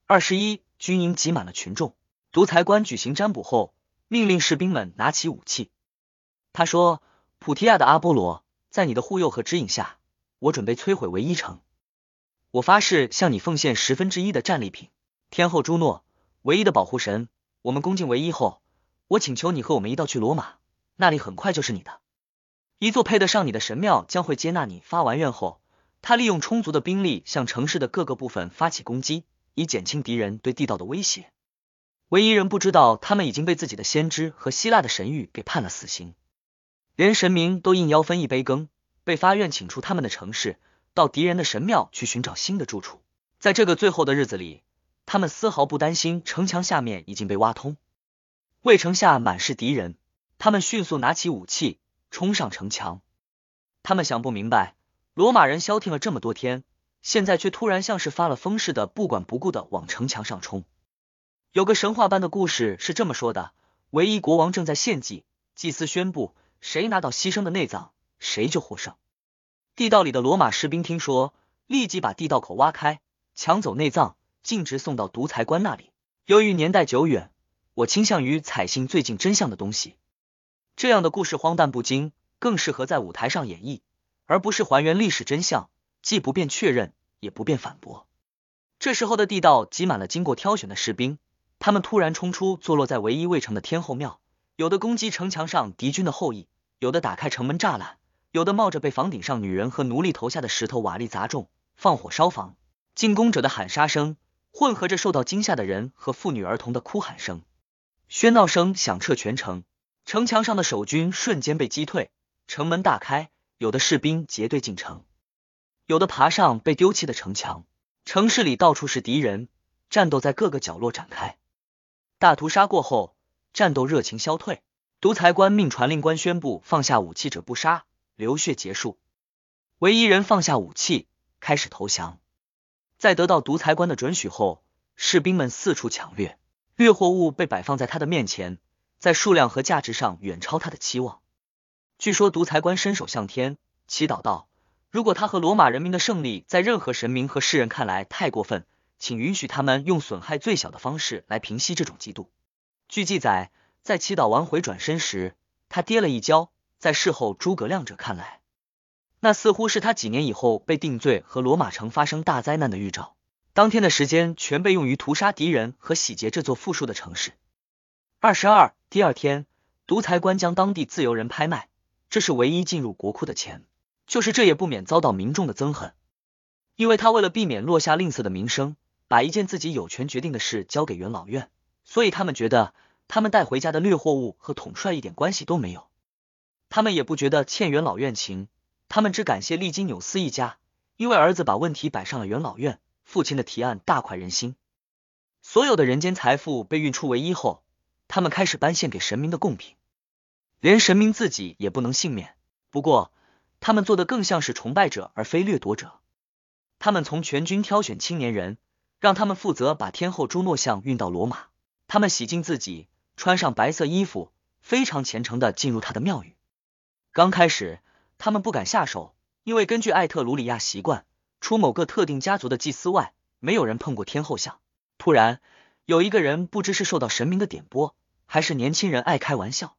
Speaker 1: 二十一，军营挤满了群众。独裁官举行占卜后，命令士兵们拿起武器。他说：“普提亚的阿波罗，在你的护佑和指引下，我准备摧毁唯一城。我发誓向你奉献十分之一的战利品。天后朱诺，唯一的保护神，我们恭敬唯一后，我请求你和我们一道去罗马，那里很快就是你的。一座配得上你的神庙将会接纳你。”发完愿后，他利用充足的兵力向城市的各个部分发起攻击，以减轻敌人对地道的威胁。唯一人不知道，他们已经被自己的先知和希腊的神谕给判了死刑，连神明都应邀分一杯羹，被发愿请出他们的城市，到敌人的神庙去寻找新的住处。在这个最后的日子里，他们丝毫不担心城墙下面已经被挖通，卫城下满是敌人，他们迅速拿起武器冲上城墙。他们想不明白，罗马人消停了这么多天，现在却突然像是发了疯似的，不管不顾的往城墙上冲。有个神话般的故事是这么说的：唯一国王正在献祭，祭司宣布，谁拿到牺牲的内脏，谁就获胜。地道里的罗马士兵听说，立即把地道口挖开，抢走内脏，径直送到独裁官那里。由于年代久远，我倾向于采信最近真相的东西。这样的故事荒诞不经，更适合在舞台上演绎，而不是还原历史真相，既不便确认，也不便反驳。这时候的地道挤满了经过挑选的士兵。他们突然冲出坐落在唯一未城的天后庙，有的攻击城墙上敌军的后裔，有的打开城门栅栏，有的冒着被房顶上女人和奴隶投下的石头瓦砾砸中，放火烧房。进攻者的喊杀声混合着受到惊吓的人和妇女儿童的哭喊声，喧闹声响彻全城。城墙上的守军瞬间被击退，城门大开，有的士兵结队进城，有的爬上被丢弃的城墙。城市里到处是敌人，战斗在各个角落展开。大屠杀过后，战斗热情消退。独裁官命传令官宣布放下武器者不杀，流血结束。唯一人放下武器，开始投降。在得到独裁官的准许后，士兵们四处抢掠，掠货物被摆放在他的面前，在数量和价值上远超他的期望。据说独裁官伸手向天祈祷道：“如果他和罗马人民的胜利在任何神明和世人看来太过分。”请允许他们用损害最小的方式来平息这种嫉妒。据记载，在祈祷完回转身时，他跌了一跤。在事后诸葛亮者看来，那似乎是他几年以后被定罪和罗马城发生大灾难的预兆。当天的时间全被用于屠杀敌人和洗劫这座富庶的城市。二十二，第二天，独裁官将当地自由人拍卖，这是唯一进入国库的钱。就是这也不免遭到民众的憎恨，因为他为了避免落下吝啬的名声。把一件自己有权决定的事交给元老院，所以他们觉得他们带回家的掠货物和统帅一点关系都没有。他们也不觉得欠元老院情，他们只感谢利金纽斯一家，因为儿子把问题摆上了元老院，父亲的提案大快人心。所有的人间财富被运出唯一后，他们开始颁献给神明的贡品，连神明自己也不能幸免。不过，他们做的更像是崇拜者而非掠夺者。他们从全军挑选青年人。让他们负责把天后朱诺像运到罗马。他们洗净自己，穿上白色衣服，非常虔诚的进入他的庙宇。刚开始，他们不敢下手，因为根据艾特鲁里亚习惯，除某个特定家族的祭司外，没有人碰过天后像。突然，有一个人不知是受到神明的点拨，还是年轻人爱开玩笑，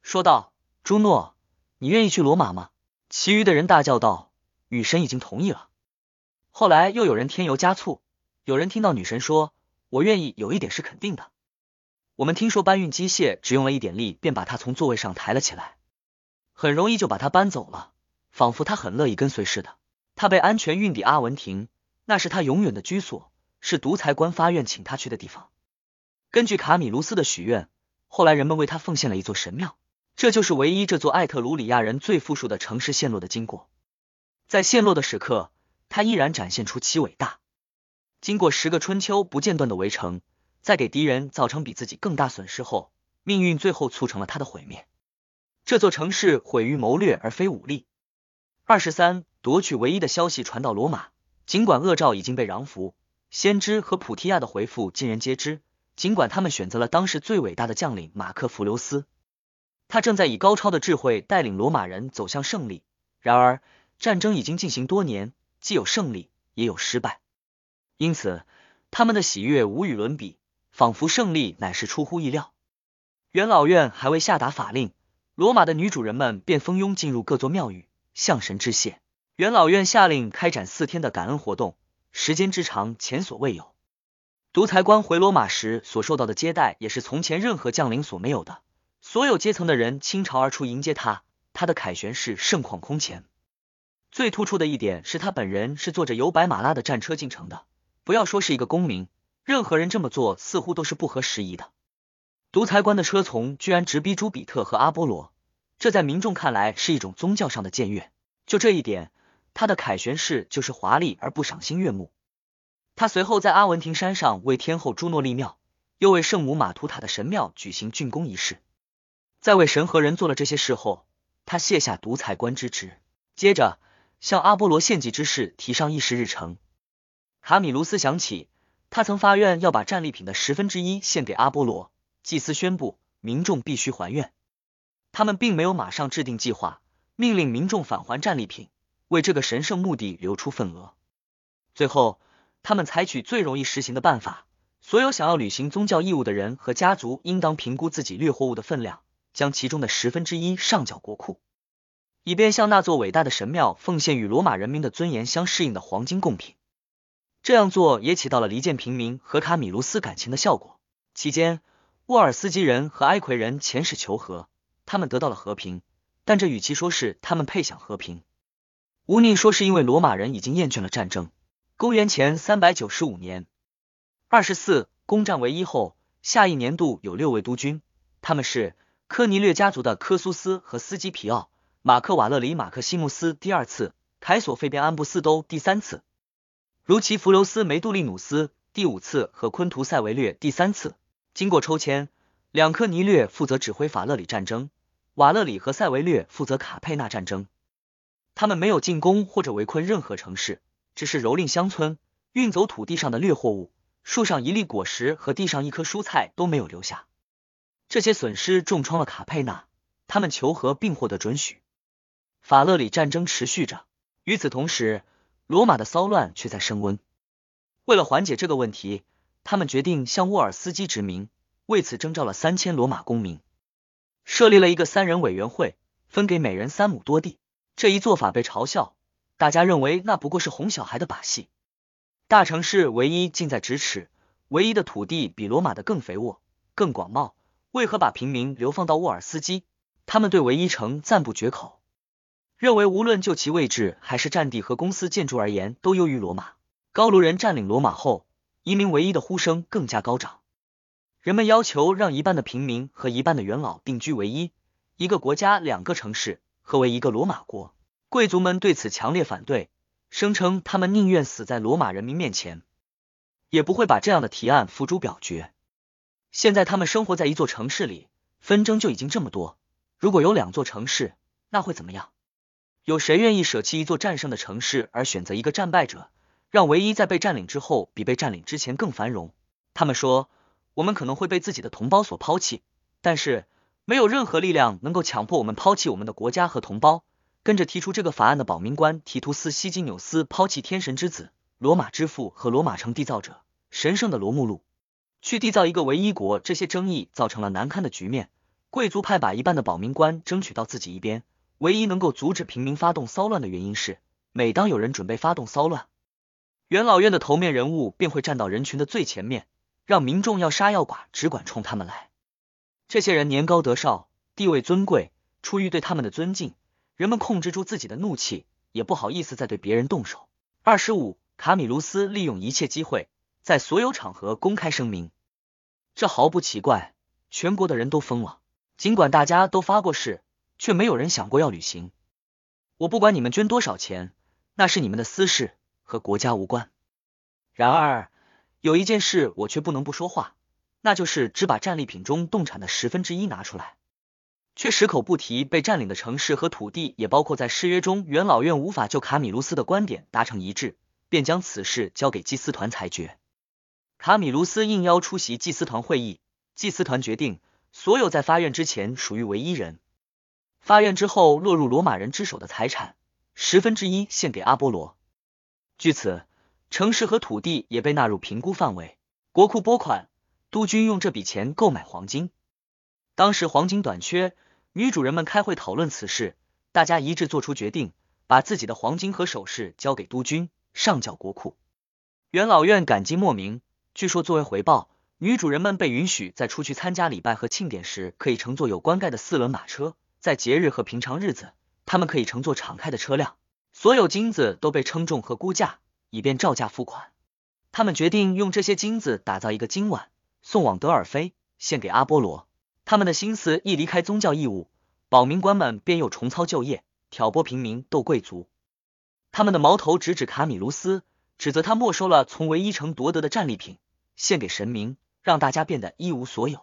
Speaker 1: 说道：“朱诺，你愿意去罗马吗？”其余的人大叫道：“雨神已经同意了。”后来又有人添油加醋。有人听到女神说：“我愿意。”有一点是肯定的。我们听说搬运机械只用了一点力，便把他从座位上抬了起来，很容易就把他搬走了，仿佛他很乐意跟随似的。他被安全运抵阿文亭，那是他永远的居所，是独裁官发愿请他去的地方。根据卡米卢斯的许愿，后来人们为他奉献了一座神庙。这就是唯一这座艾特鲁里亚人最富庶的城市陷落的经过。在陷落的时刻，他依然展现出其伟大。经过十个春秋不间断的围城，在给敌人造成比自己更大损失后，命运最后促成了他的毁灭。这座城市毁于谋略而非武力。二十三，夺取唯一的消息传到罗马，尽管恶兆已经被攘服，先知和普提亚的回复尽人皆知。尽管他们选择了当时最伟大的将领马克·弗留斯，他正在以高超的智慧带领罗马人走向胜利。然而，战争已经进行多年，既有胜利，也有失败。因此，他们的喜悦无与伦比，仿佛胜利乃是出乎意料。元老院还未下达法令，罗马的女主人们便蜂拥进入各座庙宇，向神致谢。元老院下令开展四天的感恩活动，时间之长前所未有。独裁官回罗马时所受到的接待，也是从前任何将领所没有的。所有阶层的人倾巢而出迎接他，他的凯旋式盛况空前。最突出的一点是他本人是坐着由白马拉的战车进城的。不要说是一个公民，任何人这么做似乎都是不合时宜的。独裁官的车从居然直逼朱比特和阿波罗，这在民众看来是一种宗教上的僭越。就这一点，他的凯旋式就是华丽而不赏心悦目。他随后在阿文廷山上为天后朱诺立庙，又为圣母马图塔的神庙举行竣工仪式。在为神和人做了这些事后，他卸下独裁官之职，接着向阿波罗献祭之事提上议事日程。卡米卢斯想起，他曾发愿要把战利品的十分之一献给阿波罗。祭司宣布，民众必须还愿。他们并没有马上制定计划，命令民众返还战利品，为这个神圣目的留出份额。最后。他们采取最容易实行的办法，所有想要履行宗教义务的人和家族应当评估自己掠获物的分量，将其中的十分之一上缴国库，以便向那座伟大的神庙奉献与罗马人民的尊严相适应的黄金贡品。这样做也起到了离间平民和卡米卢斯感情的效果。期间，沃尔斯基人和埃奎人遣使求和，他们得到了和平，但这与其说是他们配享和平，无宁说是因为罗马人已经厌倦了战争。公元前三百九十五年，二十四攻占唯一后，下一年度有六位督军，他们是科尼略家族的科苏斯和斯基皮奥、马克瓦勒里、马克西穆斯第二次、凯索费边安布斯都第三次、如其弗留斯梅杜利努斯第五次和昆图塞维略第三次。经过抽签，两科尼略负责指挥法勒里战争，瓦勒里和塞维略负责卡佩纳战争。他们没有进攻或者围困任何城市。只是蹂躏乡村，运走土地上的掠货物，树上一粒果实和地上一颗蔬菜都没有留下。这些损失重创了卡佩纳，他们求和并获得准许。法勒里战争持续着，与此同时，罗马的骚乱却在升温。为了缓解这个问题，他们决定向沃尔斯基殖民，为此征召了三千罗马公民，设立了一个三人委员会，分给每人三亩多地。这一做法被嘲笑。大家认为那不过是哄小孩的把戏。大城市唯一近在咫尺，唯一的土地比罗马的更肥沃、更广袤，为何把平民流放到沃尔斯基？他们对唯一城赞不绝口，认为无论就其位置还是占地和公司建筑而言，都优于罗马。高卢人占领罗马后，移民唯一的呼声更加高涨。人们要求让一半的平民和一半的元老定居唯一，一个国家两个城市，合为一个罗马国。贵族们对此强烈反对，声称他们宁愿死在罗马人民面前，也不会把这样的提案付诸表决。现在他们生活在一座城市里，纷争就已经这么多，如果有两座城市，那会怎么样？有谁愿意舍弃一座战胜的城市而选择一个战败者，让唯一在被占领之后比被占领之前更繁荣？他们说，我们可能会被自己的同胞所抛弃，但是没有任何力量能够强迫我们抛弃我们的国家和同胞。跟着提出这个法案的保民官提图斯西金纽斯抛弃天神之子、罗马之父和罗马城缔造者神圣的罗慕路，去缔造一个唯一国。这些争议造成了难堪的局面。贵族派把一半的保民官争取到自己一边。唯一能够阻止平民发动骚乱的原因是，每当有人准备发动骚乱，元老院的头面人物便会站到人群的最前面，让民众要杀要剐，只管冲他们来。这些人年高德少，地位尊贵，出于对他们的尊敬，人们控制住自己的怒气，也不好意思再对别人动手。二十五，卡米卢斯利用一切机会，在所有场合公开声明，这毫不奇怪，全国的人都疯了。尽管大家都发过誓，却没有人想过要履行。我不管你们捐多少钱，那是你们的私事，和国家无关。然而，有一件事我却不能不说话，那就是只把战利品中动产的十分之一拿出来，却矢口不提被占领的城市和土地也包括在誓约中。元老院无法就卡米卢斯的观点达成一致，便将此事交给祭司团裁决。卡米卢斯应邀出席祭司团会议，祭司团决定。所有在发愿之前属于唯一人，发愿之后落入罗马人之手的财产，十分之一献给阿波罗。据此，城市和土地也被纳入评估范围。国库拨款，督军用这笔钱购买黄金。当时黄金短缺，女主人们开会讨论此事，大家一致做出决定，把自己的黄金和首饰交给督军，上缴国库。元老院感激莫名。据说作为回报。女主人们被允许在出去参加礼拜和庆典时，可以乘坐有棺盖的四轮马车；在节日和平常日子，他们可以乘坐敞开的车辆。所有金子都被称重和估价，以便照价付款。他们决定用这些金子打造一个金碗，送往德尔菲，献给阿波罗。他们的心思一离开宗教义务，保民官们便又重操旧业，挑拨平民，斗贵族。他们的矛头直指卡米卢斯，指责他没收了从唯一城夺得的战利品，献给神明。让大家变得一无所有。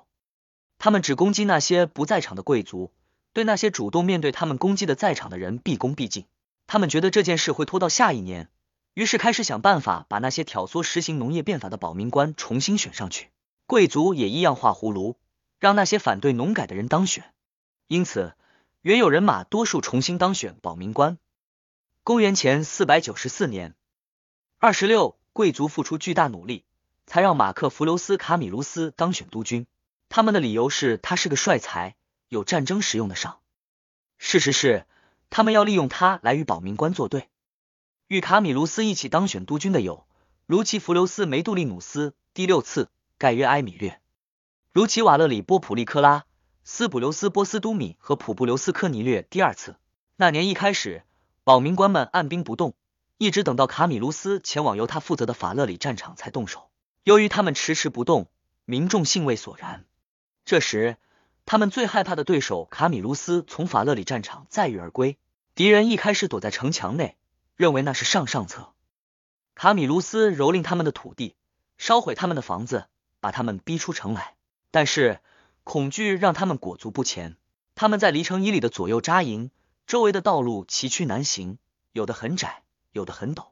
Speaker 1: 他们只攻击那些不在场的贵族，对那些主动面对他们攻击的在场的人毕恭毕敬。他们觉得这件事会拖到下一年，于是开始想办法把那些挑唆实行农业变法的保民官重新选上去。贵族也一样画葫芦，让那些反对农改的人当选。因此，原有人马多数重新当选保民官。公元前四百九十四年，二十六贵族付出巨大努力。才让马克·弗留斯·卡米卢斯当选督军。他们的理由是他是个帅才，有战争实用的上。事实是，他们要利用他来与保民官作对。与卡米卢斯一起当选督军的有卢奇·弗留斯·梅杜利努斯第六次、盖约·埃米略、卢奇·瓦勒里·波普利科拉、斯普留斯·波斯都米和普布留斯·科尼略第二次。那年一开始，保民官们按兵不动，一直等到卡米卢斯前往由他负责的法勒里战场才动手。由于他们迟迟不动，民众兴味索然。这时，他们最害怕的对手卡米卢斯从法勒里战场载誉而归。敌人一开始躲在城墙内，认为那是上上策。卡米卢斯蹂躏他们的土地，烧毁他们的房子，把他们逼出城来。但是恐惧让他们裹足不前。他们在离城以里的左右扎营，周围的道路崎岖难行，有的很窄，有的很陡。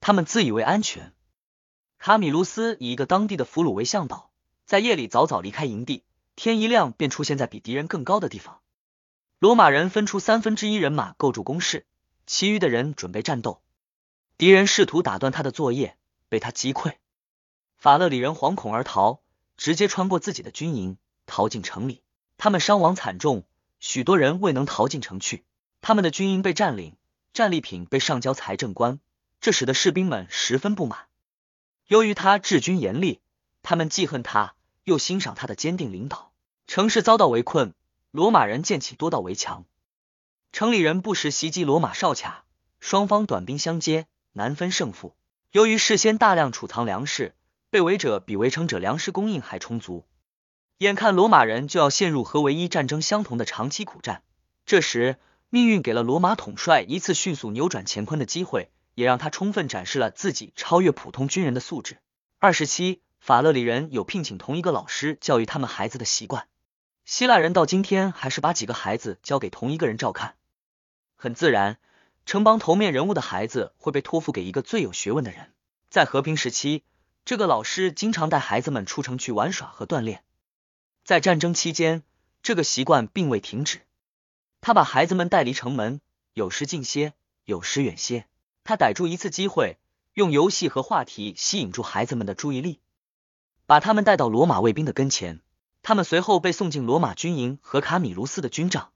Speaker 1: 他们自以为安全。卡米卢斯以一个当地的俘虏为向导，在夜里早早离开营地，天一亮便出现在比敌人更高的地方。罗马人分出三分之一人马构筑工事，其余的人准备战斗。敌人试图打断他的作业，被他击溃。法勒里人惶恐而逃，直接穿过自己的军营，逃进城里。他们伤亡惨重，许多人未能逃进城去。他们的军营被占领，战利品被上交财政官，这使得士兵们十分不满。由于他治军严厉，他们既恨他，又欣赏他的坚定领导。城市遭到围困，罗马人建起多道围墙。城里人不时袭击罗马哨卡，双方短兵相接，难分胜负。由于事先大量储藏粮食，被围者比围城者粮食供应还充足。眼看罗马人就要陷入和唯一战争相同的长期苦战，这时命运给了罗马统帅一次迅速扭转乾坤的机会。也让他充分展示了自己超越普通军人的素质。二十七，法勒里人有聘请同一个老师教育他们孩子的习惯，希腊人到今天还是把几个孩子交给同一个人照看。很自然，城邦头面人物的孩子会被托付给一个最有学问的人。在和平时期，这个老师经常带孩子们出城去玩耍和锻炼。在战争期间，这个习惯并未停止。他把孩子们带离城门，有时近些，有时远些。他逮住一次机会，用游戏和话题吸引住孩子们的注意力，把他们带到罗马卫兵的跟前。他们随后被送进罗马军营和卡米卢斯的军帐。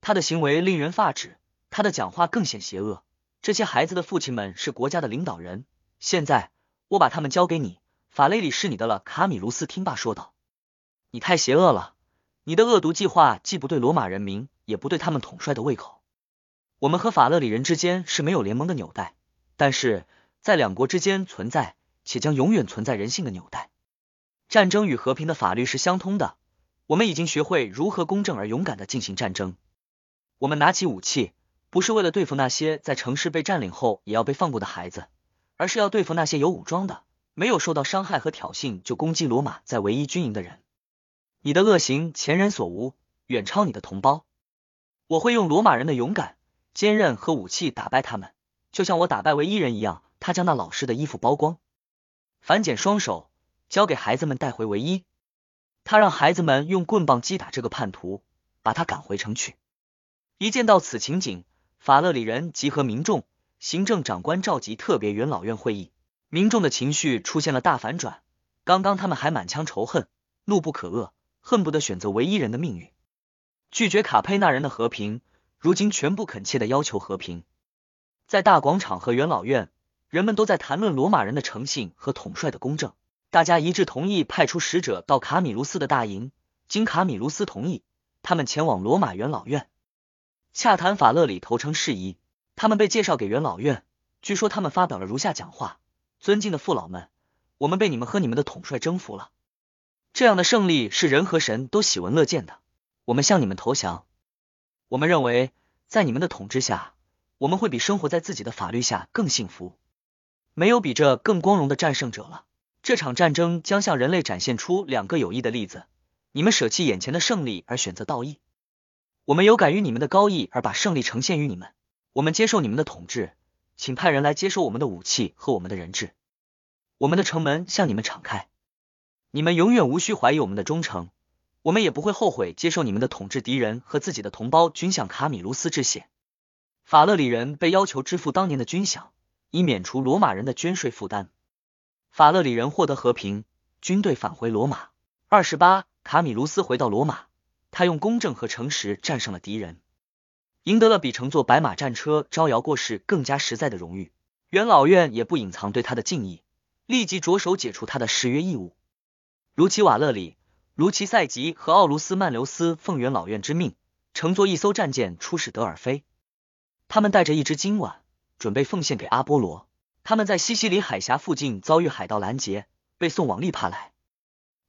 Speaker 1: 他的行为令人发指，他的讲话更显邪恶。这些孩子的父亲们是国家的领导人。现在，我把他们交给你，法雷里是你的了。卡米卢斯听罢说道：“你太邪恶了，你的恶毒计划既不对罗马人民，也不对他们统帅的胃口。我们和法勒里人之间是没有联盟的纽带，但是在两国之间存在，且将永远存在人性的纽带。战争与和平的法律是相通的。我们已经学会如何公正而勇敢的进行战争。我们拿起武器，不是为了对付那些在城市被占领后也要被放过的孩子，而是要对付那些有武装的。”没有受到伤害和挑衅就攻击罗马在唯一军营的人，你的恶行前人所无，远超你的同胞。我会用罗马人的勇敢、坚韧和武器打败他们，就像我打败唯一人一样。他将那老师的衣服剥光，反剪双手，交给孩子们带回唯一。他让孩子们用棍棒击打这个叛徒，把他赶回城去。一见到此情景，法勒里人集合民众，行政长官召集特别元老院会议。民众的情绪出现了大反转。刚刚他们还满腔仇恨，怒不可遏，恨不得选择唯一人的命运，拒绝卡佩纳人的和平。如今全部恳切的要求和平。在大广场和元老院，人们都在谈论罗马人的诚信和统帅的公正。大家一致同意派出使者到卡米卢斯的大营。经卡米卢斯同意，他们前往罗马元老院洽谈法勒里投诚事宜。他们被介绍给元老院，据说他们发表了如下讲话。尊敬的父老们，我们被你们和你们的统帅征服了。这样的胜利是人和神都喜闻乐见的。我们向你们投降。我们认为，在你们的统治下，我们会比生活在自己的法律下更幸福。没有比这更光荣的战胜者了。这场战争将向人类展现出两个有益的例子：你们舍弃眼前的胜利而选择道义；我们有感于你们的高义而把胜利呈现于你们。我们接受你们的统治。请派人来接收我们的武器和我们的人质，我们的城门向你们敞开，你们永远无需怀疑我们的忠诚，我们也不会后悔接受你们的统治敌人和自己的同胞均向卡米卢斯致谢。法勒里人被要求支付当年的军饷，以免除罗马人的捐税负担。法勒里人获得和平，军队返回罗马。二十八，卡米卢斯回到罗马，他用公正和诚实战胜了敌人。赢得了比乘坐白马战车招摇过市更加实在的荣誉，元老院也不隐藏对他的敬意，立即着手解除他的誓约义务。卢奇瓦勒里、卢奇塞吉和奥卢斯曼留斯奉元老院之命，乘坐一艘战舰出使德尔菲。他们带着一只金碗，准备奉献给阿波罗。他们在西西里海峡附近遭遇海盗拦截，被送往利帕来。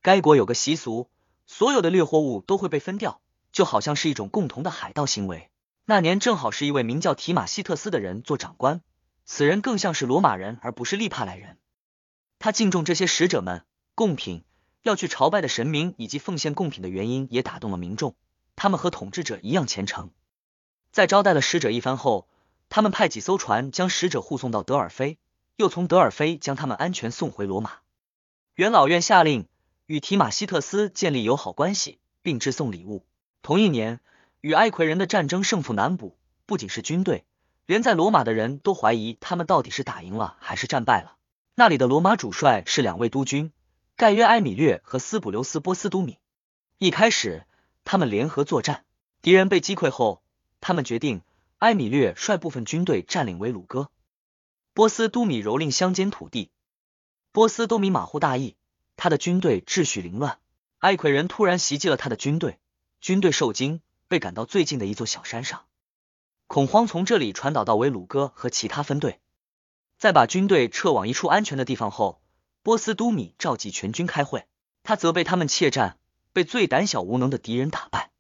Speaker 1: 该国有个习俗，所有的掠货物都会被分掉，就好像是一种共同的海盗行为。那年正好是一位名叫提马西特斯的人做长官，此人更像是罗马人而不是利帕莱人。他敬重这些使者们，贡品要去朝拜的神明以及奉献贡品的原因也打动了民众，他们和统治者一样虔诚。在招待了使者一番后，他们派几艘船将使者护送到德尔菲，又从德尔菲将他们安全送回罗马。元老院下令与提马西特斯建立友好关系，并致送礼物。同一年。与埃奎人的战争胜负难卜，不仅是军队，连在罗马的人都怀疑他们到底是打赢了还是战败了。那里的罗马主帅是两位督军，盖约埃米略和斯普留斯波斯都米。一开始，他们联合作战，敌人被击溃后，他们决定埃米略率部分军队占领维鲁哥，波斯都米蹂躏乡间土地。波斯都米马虎大意，他的军队秩序凌乱，埃奎人突然袭击了他的军队，军队受惊。被赶到最近的一座小山上，恐慌从这里传导到维鲁哥和其他分队。在把军队撤往一处安全的地方后，波斯都米召集全军开会，他责备他们怯战，被最胆小无能的敌人打败。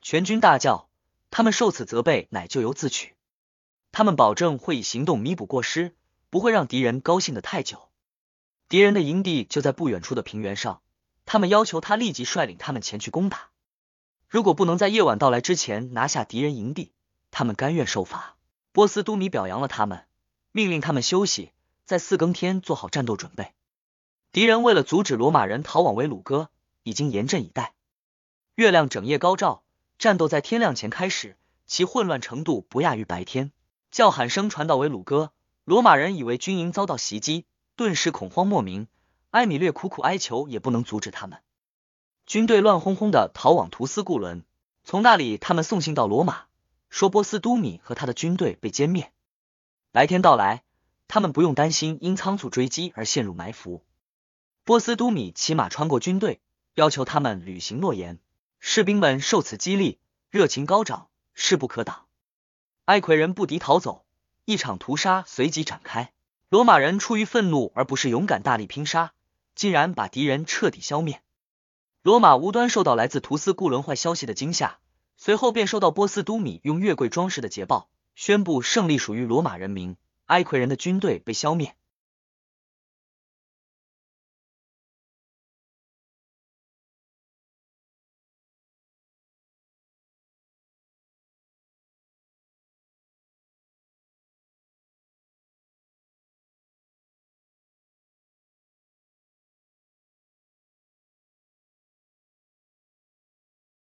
Speaker 1: 全军大叫，他们受此责备乃咎由自取。他们保证会以行动弥补过失，不会让敌人高兴的太久。敌人的营地就在不远处的平原上，他们要求他立即率领他们前去攻打。如果不能在夜晚到来之前拿下敌人营地，他们甘愿受罚。波斯都米表扬了他们，命令他们休息，在四更天做好战斗准备。敌人为了阻止罗马人逃往维鲁哥，已经严阵以待。月亮整夜高照，战斗在天亮前开始，其混乱程度不亚于白天。叫喊声传到维鲁哥，罗马人以为军营遭到袭击，顿时恐慌莫名。埃米略苦苦哀求，也不能阻止他们。军队乱哄哄的逃往图斯固伦，从那里他们送信到罗马，说波斯都米和他的军队被歼灭。白天到来，他们不用担心因仓促追击而陷入埋伏。波斯都米骑马穿过军队，要求他们履行诺言。士兵们受此激励，热情高涨，势不可挡。埃奎人不敌逃走，一场屠杀随即展开。罗马人出于愤怒，而不是勇敢大力拼杀，竟然把敌人彻底消灭。罗马无端受到来自图斯固伦坏消息的惊吓，随后便收到波斯都米用月桂装饰的捷报，宣布胜利属于罗马人民，埃奎人的军队被消灭。